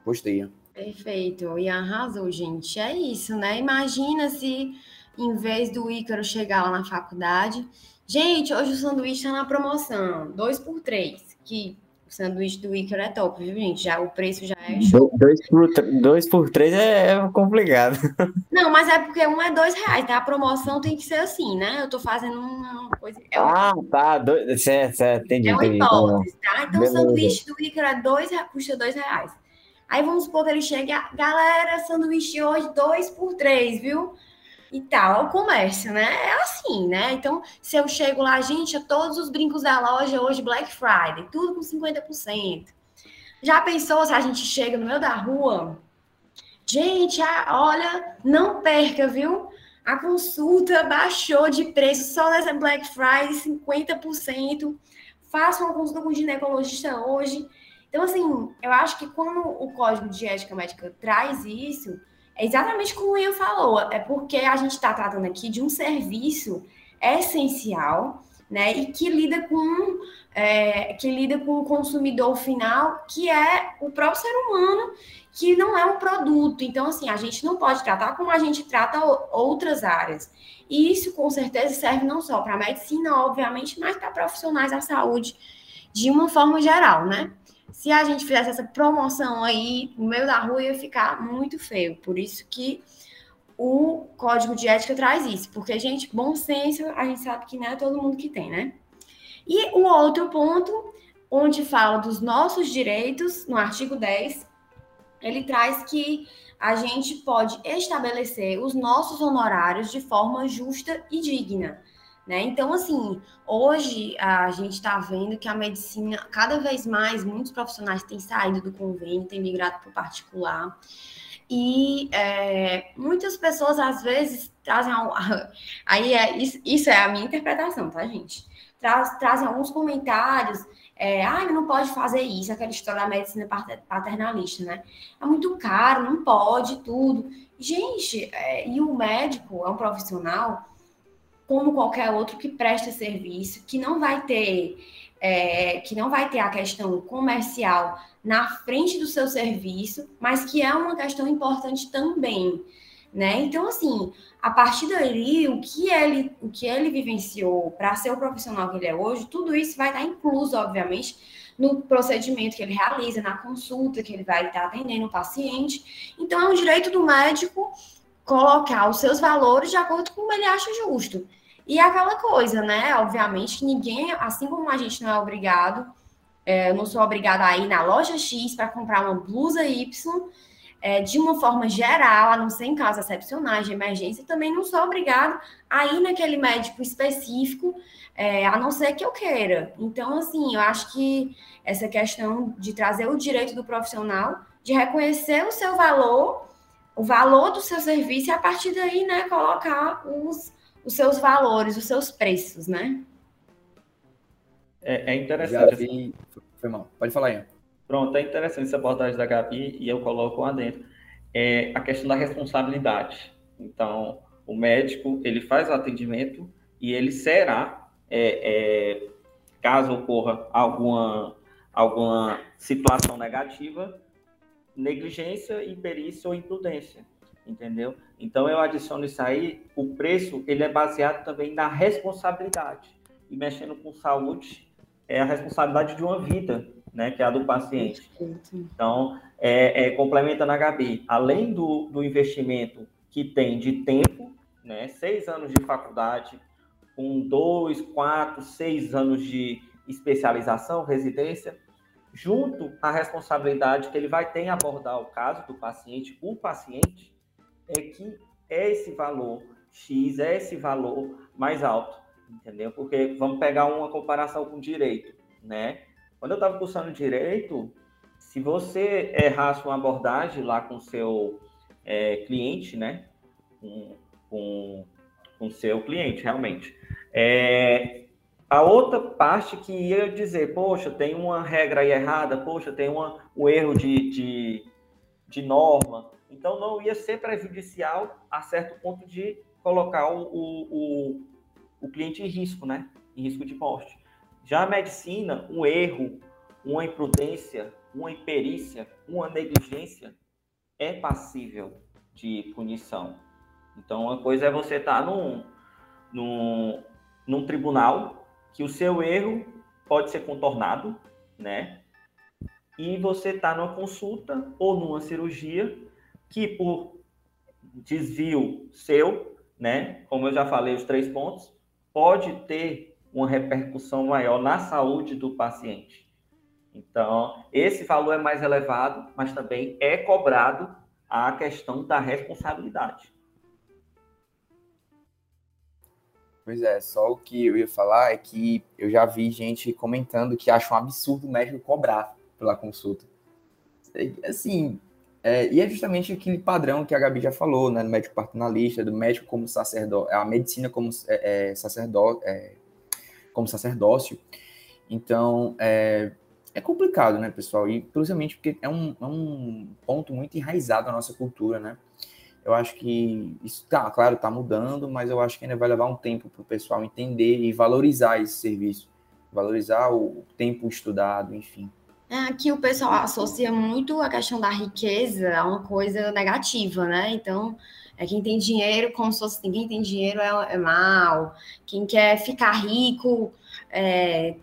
Gostei. Perfeito. E arrasou, gente. É isso, né? Imagina se, em vez do Ícaro chegar lá na faculdade. Gente, hoje o sanduíche está na promoção. Dois por três. Que o sanduíche do Ícaro é top, viu, gente? Já, o preço já show. Dois por, dois por três é, é complicado. (laughs) Não, mas é porque um é dois reais, tá? A promoção tem que ser assim, né? Eu tô fazendo uma coisa. É ah, tá. Dois, certo, certo. Entendi. É uma hipótese, tá? Então, o sanduíche do Ícaro é dois, custa dois reais. Aí vamos supor que ele chegue, galera, sanduíche hoje, dois por três, viu? E tal, o comércio, né? É assim, né? Então, se eu chego lá, gente, todos os brincos da loja hoje, Black Friday, tudo com 50%. Já pensou se a gente chega no meio da rua? Gente, olha, não perca, viu? A consulta baixou de preço só nessa Black Friday, 50%. Faça uma consulta com o ginecologista hoje. Então, assim, eu acho que quando o Código de Ética Médica traz isso, é exatamente como o Ian falou, é porque a gente está tratando aqui de um serviço essencial, né, e que lida com é, que lida com o consumidor final, que é o próprio ser humano, que não é um produto. Então, assim, a gente não pode tratar como a gente trata outras áreas. E isso, com certeza, serve não só para a medicina, obviamente, mas para profissionais da saúde de uma forma geral, né? se a gente fizesse essa promoção aí no meio da rua, ia ficar muito feio. Por isso que o código de ética traz isso. Porque, gente, bom senso, a gente sabe que não é todo mundo que tem, né? E o outro ponto, onde fala dos nossos direitos, no artigo 10, ele traz que a gente pode estabelecer os nossos honorários de forma justa e digna. Né? Então, assim, hoje a gente está vendo que a medicina, cada vez mais, muitos profissionais têm saído do convênio, têm migrado para o particular. E é, muitas pessoas, às vezes, trazem. (laughs) Aí é, isso, isso é a minha interpretação, tá, gente? Traz, trazem alguns comentários. É, ah, não pode fazer isso, aquela história da medicina paternalista, né? É muito caro, não pode, tudo. Gente, é, e o médico é um profissional como qualquer outro que presta serviço, que não vai ter é, que não vai ter a questão comercial na frente do seu serviço, mas que é uma questão importante também, né? Então, assim, a partir daí, o que ele, o que ele vivenciou para ser o profissional que ele é hoje, tudo isso vai estar incluso, obviamente, no procedimento que ele realiza, na consulta que ele vai estar atendendo o paciente. Então, é um direito do médico colocar os seus valores de acordo com como ele acha justo. E aquela coisa, né? Obviamente que ninguém, assim como a gente não é obrigado, é, eu não sou obrigada a ir na loja X para comprar uma blusa Y, é, de uma forma geral, a não ser em casos excepcionais de emergência, também não sou obrigado a ir naquele médico específico, é, a não ser que eu queira. Então, assim, eu acho que essa questão de trazer o direito do profissional, de reconhecer o seu valor, o valor do seu serviço, e a partir daí, né, colocar os os seus valores, os seus preços, né? É, é interessante. Vi... Foi mal. Pode falar, Ian. Pronto, é interessante essa abordagem da Gabi e eu coloco lá dentro. É a questão da responsabilidade. Então, o médico, ele faz o atendimento e ele será, é, é, caso ocorra alguma, alguma situação negativa, negligência, imperícia ou imprudência, entendeu? Então, eu adiciono isso aí, o preço, ele é baseado também na responsabilidade. E mexendo com saúde, é a responsabilidade de uma vida, né, que é a do paciente. Então, é, é, complementando a Gabi, além do, do investimento que tem de tempo, né, seis anos de faculdade, com dois, quatro, seis anos de especialização, residência, junto à responsabilidade que ele vai ter em abordar o caso do paciente, o paciente, é que é esse valor X, é esse valor mais alto, entendeu? Porque vamos pegar uma comparação com direito, né? Quando eu estava cursando direito, se você errasse uma abordagem lá com seu é, cliente, né? Com, com, com seu cliente, realmente. É, a outra parte que ia dizer, poxa, tem uma regra aí errada, poxa, tem uma, um erro de, de, de norma. Então, não ia ser prejudicial a certo ponto de colocar o, o, o, cliente em risco, né? Em risco de morte. Já a medicina, um erro, uma imprudência, uma imperícia, uma negligência é passível de punição. Então, uma coisa é você estar tá num, num, num tribunal que o seu erro pode ser contornado, né? E você está numa consulta ou numa cirurgia que por desvio seu, né? Como eu já falei, os três pontos, pode ter uma repercussão maior na saúde do paciente. Então, esse valor é mais elevado, mas também é cobrado a questão da responsabilidade. Pois é, só o que eu ia falar é que eu já vi gente comentando que acha um absurdo o médico cobrar pela consulta. Assim, é, e é justamente aquele padrão que a Gabi já falou, né? Do médico paternalista, do médico como sacerdote, a medicina como é, é, sacerdote, é, como sacerdócio. Então, é, é complicado, né, pessoal? E principalmente porque é um, é um ponto muito enraizado na nossa cultura, né? Eu acho que isso tá, claro, tá mudando, mas eu acho que ainda vai levar um tempo para o pessoal entender e valorizar esse serviço, valorizar o tempo estudado, enfim. É, aqui o pessoal associa muito a questão da riqueza a uma coisa negativa, né? Então, é quem tem dinheiro, como se fosse assim, quem tem dinheiro é, é mal, quem quer ficar rico é,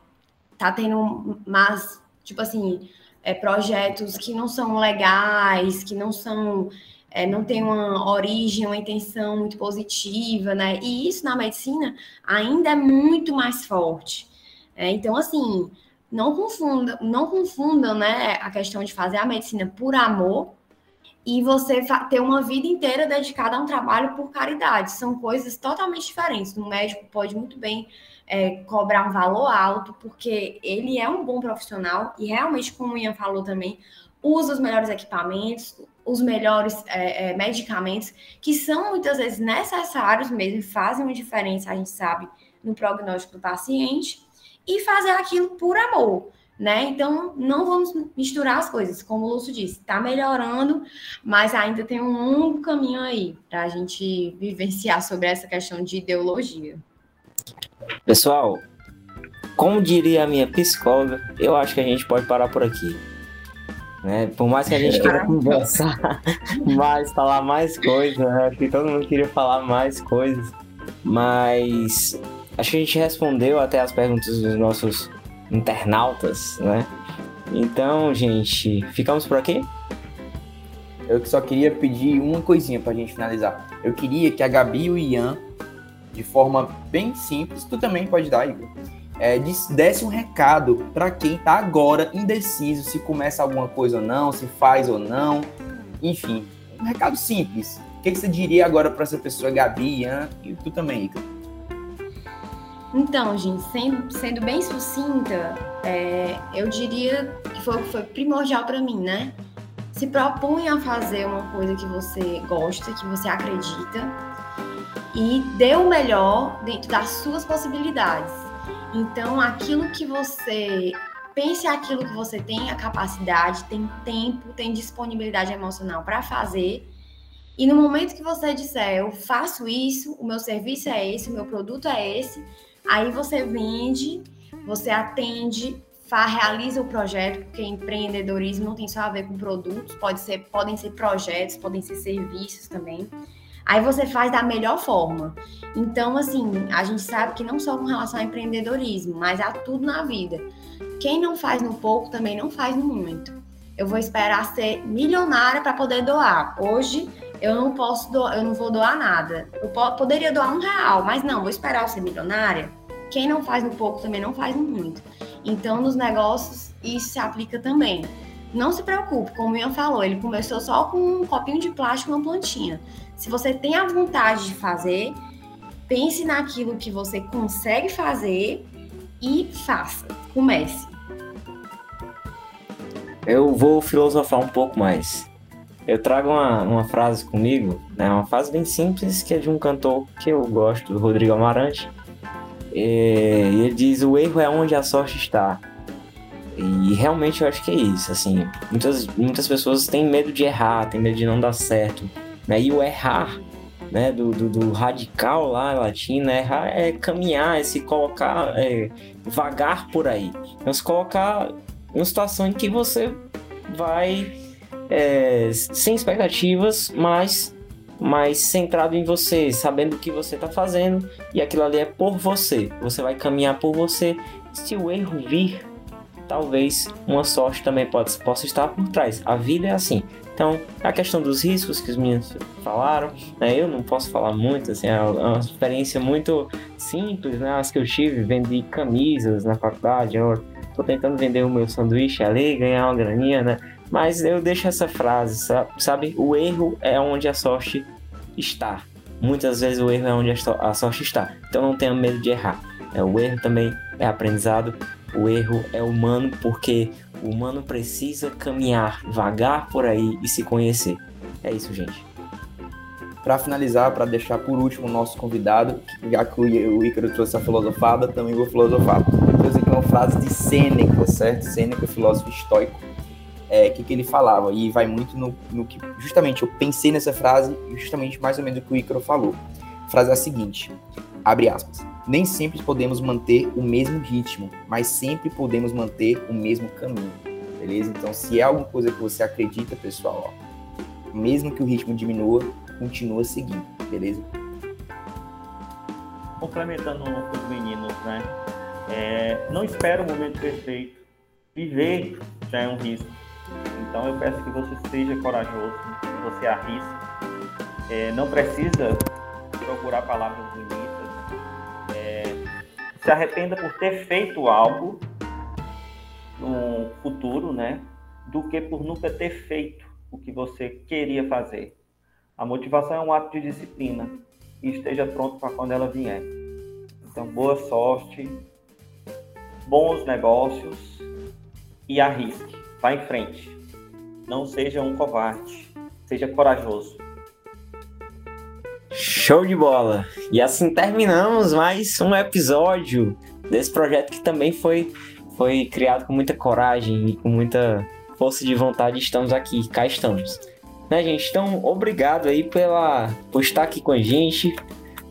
tá tendo mais, tipo assim, é, projetos que não são legais, que não são é, não tem uma origem, uma intenção muito positiva, né? E isso na medicina ainda é muito mais forte. É, então, assim, não confundam, não confundam, né, a questão de fazer a medicina por amor e você ter uma vida inteira dedicada a um trabalho por caridade. São coisas totalmente diferentes. Um médico pode muito bem é, cobrar um valor alto, porque ele é um bom profissional e realmente, como o Ian falou também, usa os melhores equipamentos, os melhores é, é, medicamentos, que são muitas vezes necessários mesmo, fazem uma diferença, a gente sabe, no prognóstico do paciente, e fazer aquilo por amor. Né? Então, não vamos misturar as coisas, como o Lúcio disse, está melhorando, mas ainda tem um longo caminho aí para a gente vivenciar sobre essa questão de ideologia. Pessoal, como diria a minha psicóloga, eu acho que a gente pode parar por aqui. Né? Por mais que a gente queira conversar (laughs) mais, falar mais coisas, né? que todo mundo queria falar mais coisas, mas acho que a gente respondeu até as perguntas dos nossos internautas, né? Então, gente, ficamos por aqui? Eu só queria pedir uma coisinha pra gente finalizar. Eu queria que a Gabi e o Ian, de forma bem simples, tu também pode dar, Igor, é, desse um recado para quem está agora indeciso se começa alguma coisa ou não, se faz ou não, enfim, um recado simples. O que, que você diria agora para essa pessoa, Gabi, Ian, e tu também, Ica? Então, gente, sendo, sendo bem sucinta, é, eu diria que foi, foi primordial para mim, né? Se propunha a fazer uma coisa que você gosta, que você acredita, e dê o melhor dentro das suas possibilidades Então, aquilo que você pense aquilo que você tem a capacidade, tem tempo, tem disponibilidade emocional para fazer. E no momento que você disser, eu faço isso, o meu serviço é esse, o meu produto é esse, aí você vende, você atende, faz, realiza o projeto, porque empreendedorismo não tem só a ver com produtos, pode ser, podem ser projetos, podem ser serviços também. Aí você faz da melhor forma. Então, assim, a gente sabe que não só com relação ao empreendedorismo, mas a tudo na vida. Quem não faz no pouco também não faz no muito. Eu vou esperar ser milionária para poder doar. Hoje eu não posso doar, eu não vou doar nada. Eu poderia doar um real, mas não, vou esperar eu ser milionária. Quem não faz no pouco também não faz muito. Então, nos negócios, isso se aplica também. Não se preocupe, como o Ian falou, ele começou só com um copinho de plástico e uma plantinha. Se você tem a vontade de fazer, pense naquilo que você consegue fazer e faça. Comece. Eu vou filosofar um pouco mais. Eu trago uma, uma frase comigo, né, uma frase bem simples, que é de um cantor que eu gosto, do Rodrigo Amarante. E ele diz: O erro é onde a sorte está. E realmente eu acho que é isso. Assim, muitas, muitas pessoas têm medo de errar, têm medo de não dar certo. Né? E o errar né, do, do, do, radical lá latino, né, errar é caminhar, é se colocar, é, vagar por aí. Então, se colocar uma situação em que você vai é, sem expectativas, mas mais centrado em você, sabendo o que você está fazendo e aquilo ali é por você. Você vai caminhar por você. Se o erro vir, talvez uma sorte também pode, possa estar por trás. A vida é assim. Então, a questão dos riscos que os meninos falaram, né, eu não posso falar muito, assim, é uma experiência muito simples, né, as que eu tive, vendi camisas na faculdade, tô tentando vender o meu sanduíche ali, ganhar uma graninha, né, mas eu deixo essa frase, sabe, o erro é onde a sorte está. Muitas vezes o erro é onde a sorte está. Então não tenha medo de errar. É, o erro também é aprendizado. O erro é humano porque o humano precisa caminhar, vagar por aí e se conhecer. É isso, gente. Para finalizar, para deixar por último o nosso convidado, já que o Ícaro trouxe a filosofada, também vou filosofar. Eu trouxe aqui uma frase de Sêneca, certo? Sêneca, filósofo estoico. É, que, que ele falava, e vai muito no, no que. Justamente, eu pensei nessa frase, justamente mais ou menos o que o Ícaro falou. A frase é a seguinte: abre aspas. Nem sempre podemos manter o mesmo ritmo, mas sempre podemos manter o mesmo caminho, beleza? Então, se é alguma coisa que você acredita, pessoal, ó, mesmo que o ritmo diminua, continua seguindo, beleza? Complementando os meninos, né? É, não espera o momento perfeito. Viver já é um risco. Então eu peço que você seja corajoso, que você arrisque. É, não precisa procurar palavras bonitas se arrependa por ter feito algo no futuro, né? Do que por nunca ter feito o que você queria fazer. A motivação é um ato de disciplina e esteja pronto para quando ela vier. Então, boa sorte, bons negócios e arrisque. Vá em frente. Não seja um covarde. Seja corajoso. Show de bola! E assim terminamos mais um episódio desse projeto que também foi, foi criado com muita coragem e com muita força de vontade. Estamos aqui, cá estamos. Né, gente? Então, obrigado aí pela, por estar aqui com a gente.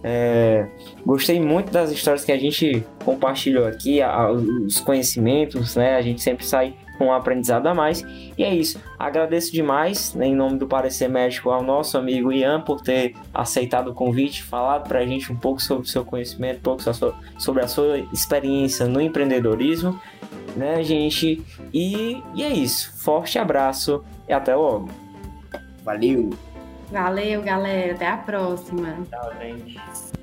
É, gostei muito das histórias que a gente compartilhou aqui, a, os conhecimentos, né? A gente sempre sai um aprendizado a mais. E é isso. Agradeço demais, né, em nome do Parecer Médico, ao nosso amigo Ian por ter aceitado o convite, falado para a gente um pouco sobre o seu conhecimento, um pouco sobre a sua experiência no empreendedorismo, né, gente? E, e é isso. Forte abraço e até logo. Valeu! Valeu, galera. Até a próxima. Tchau, gente.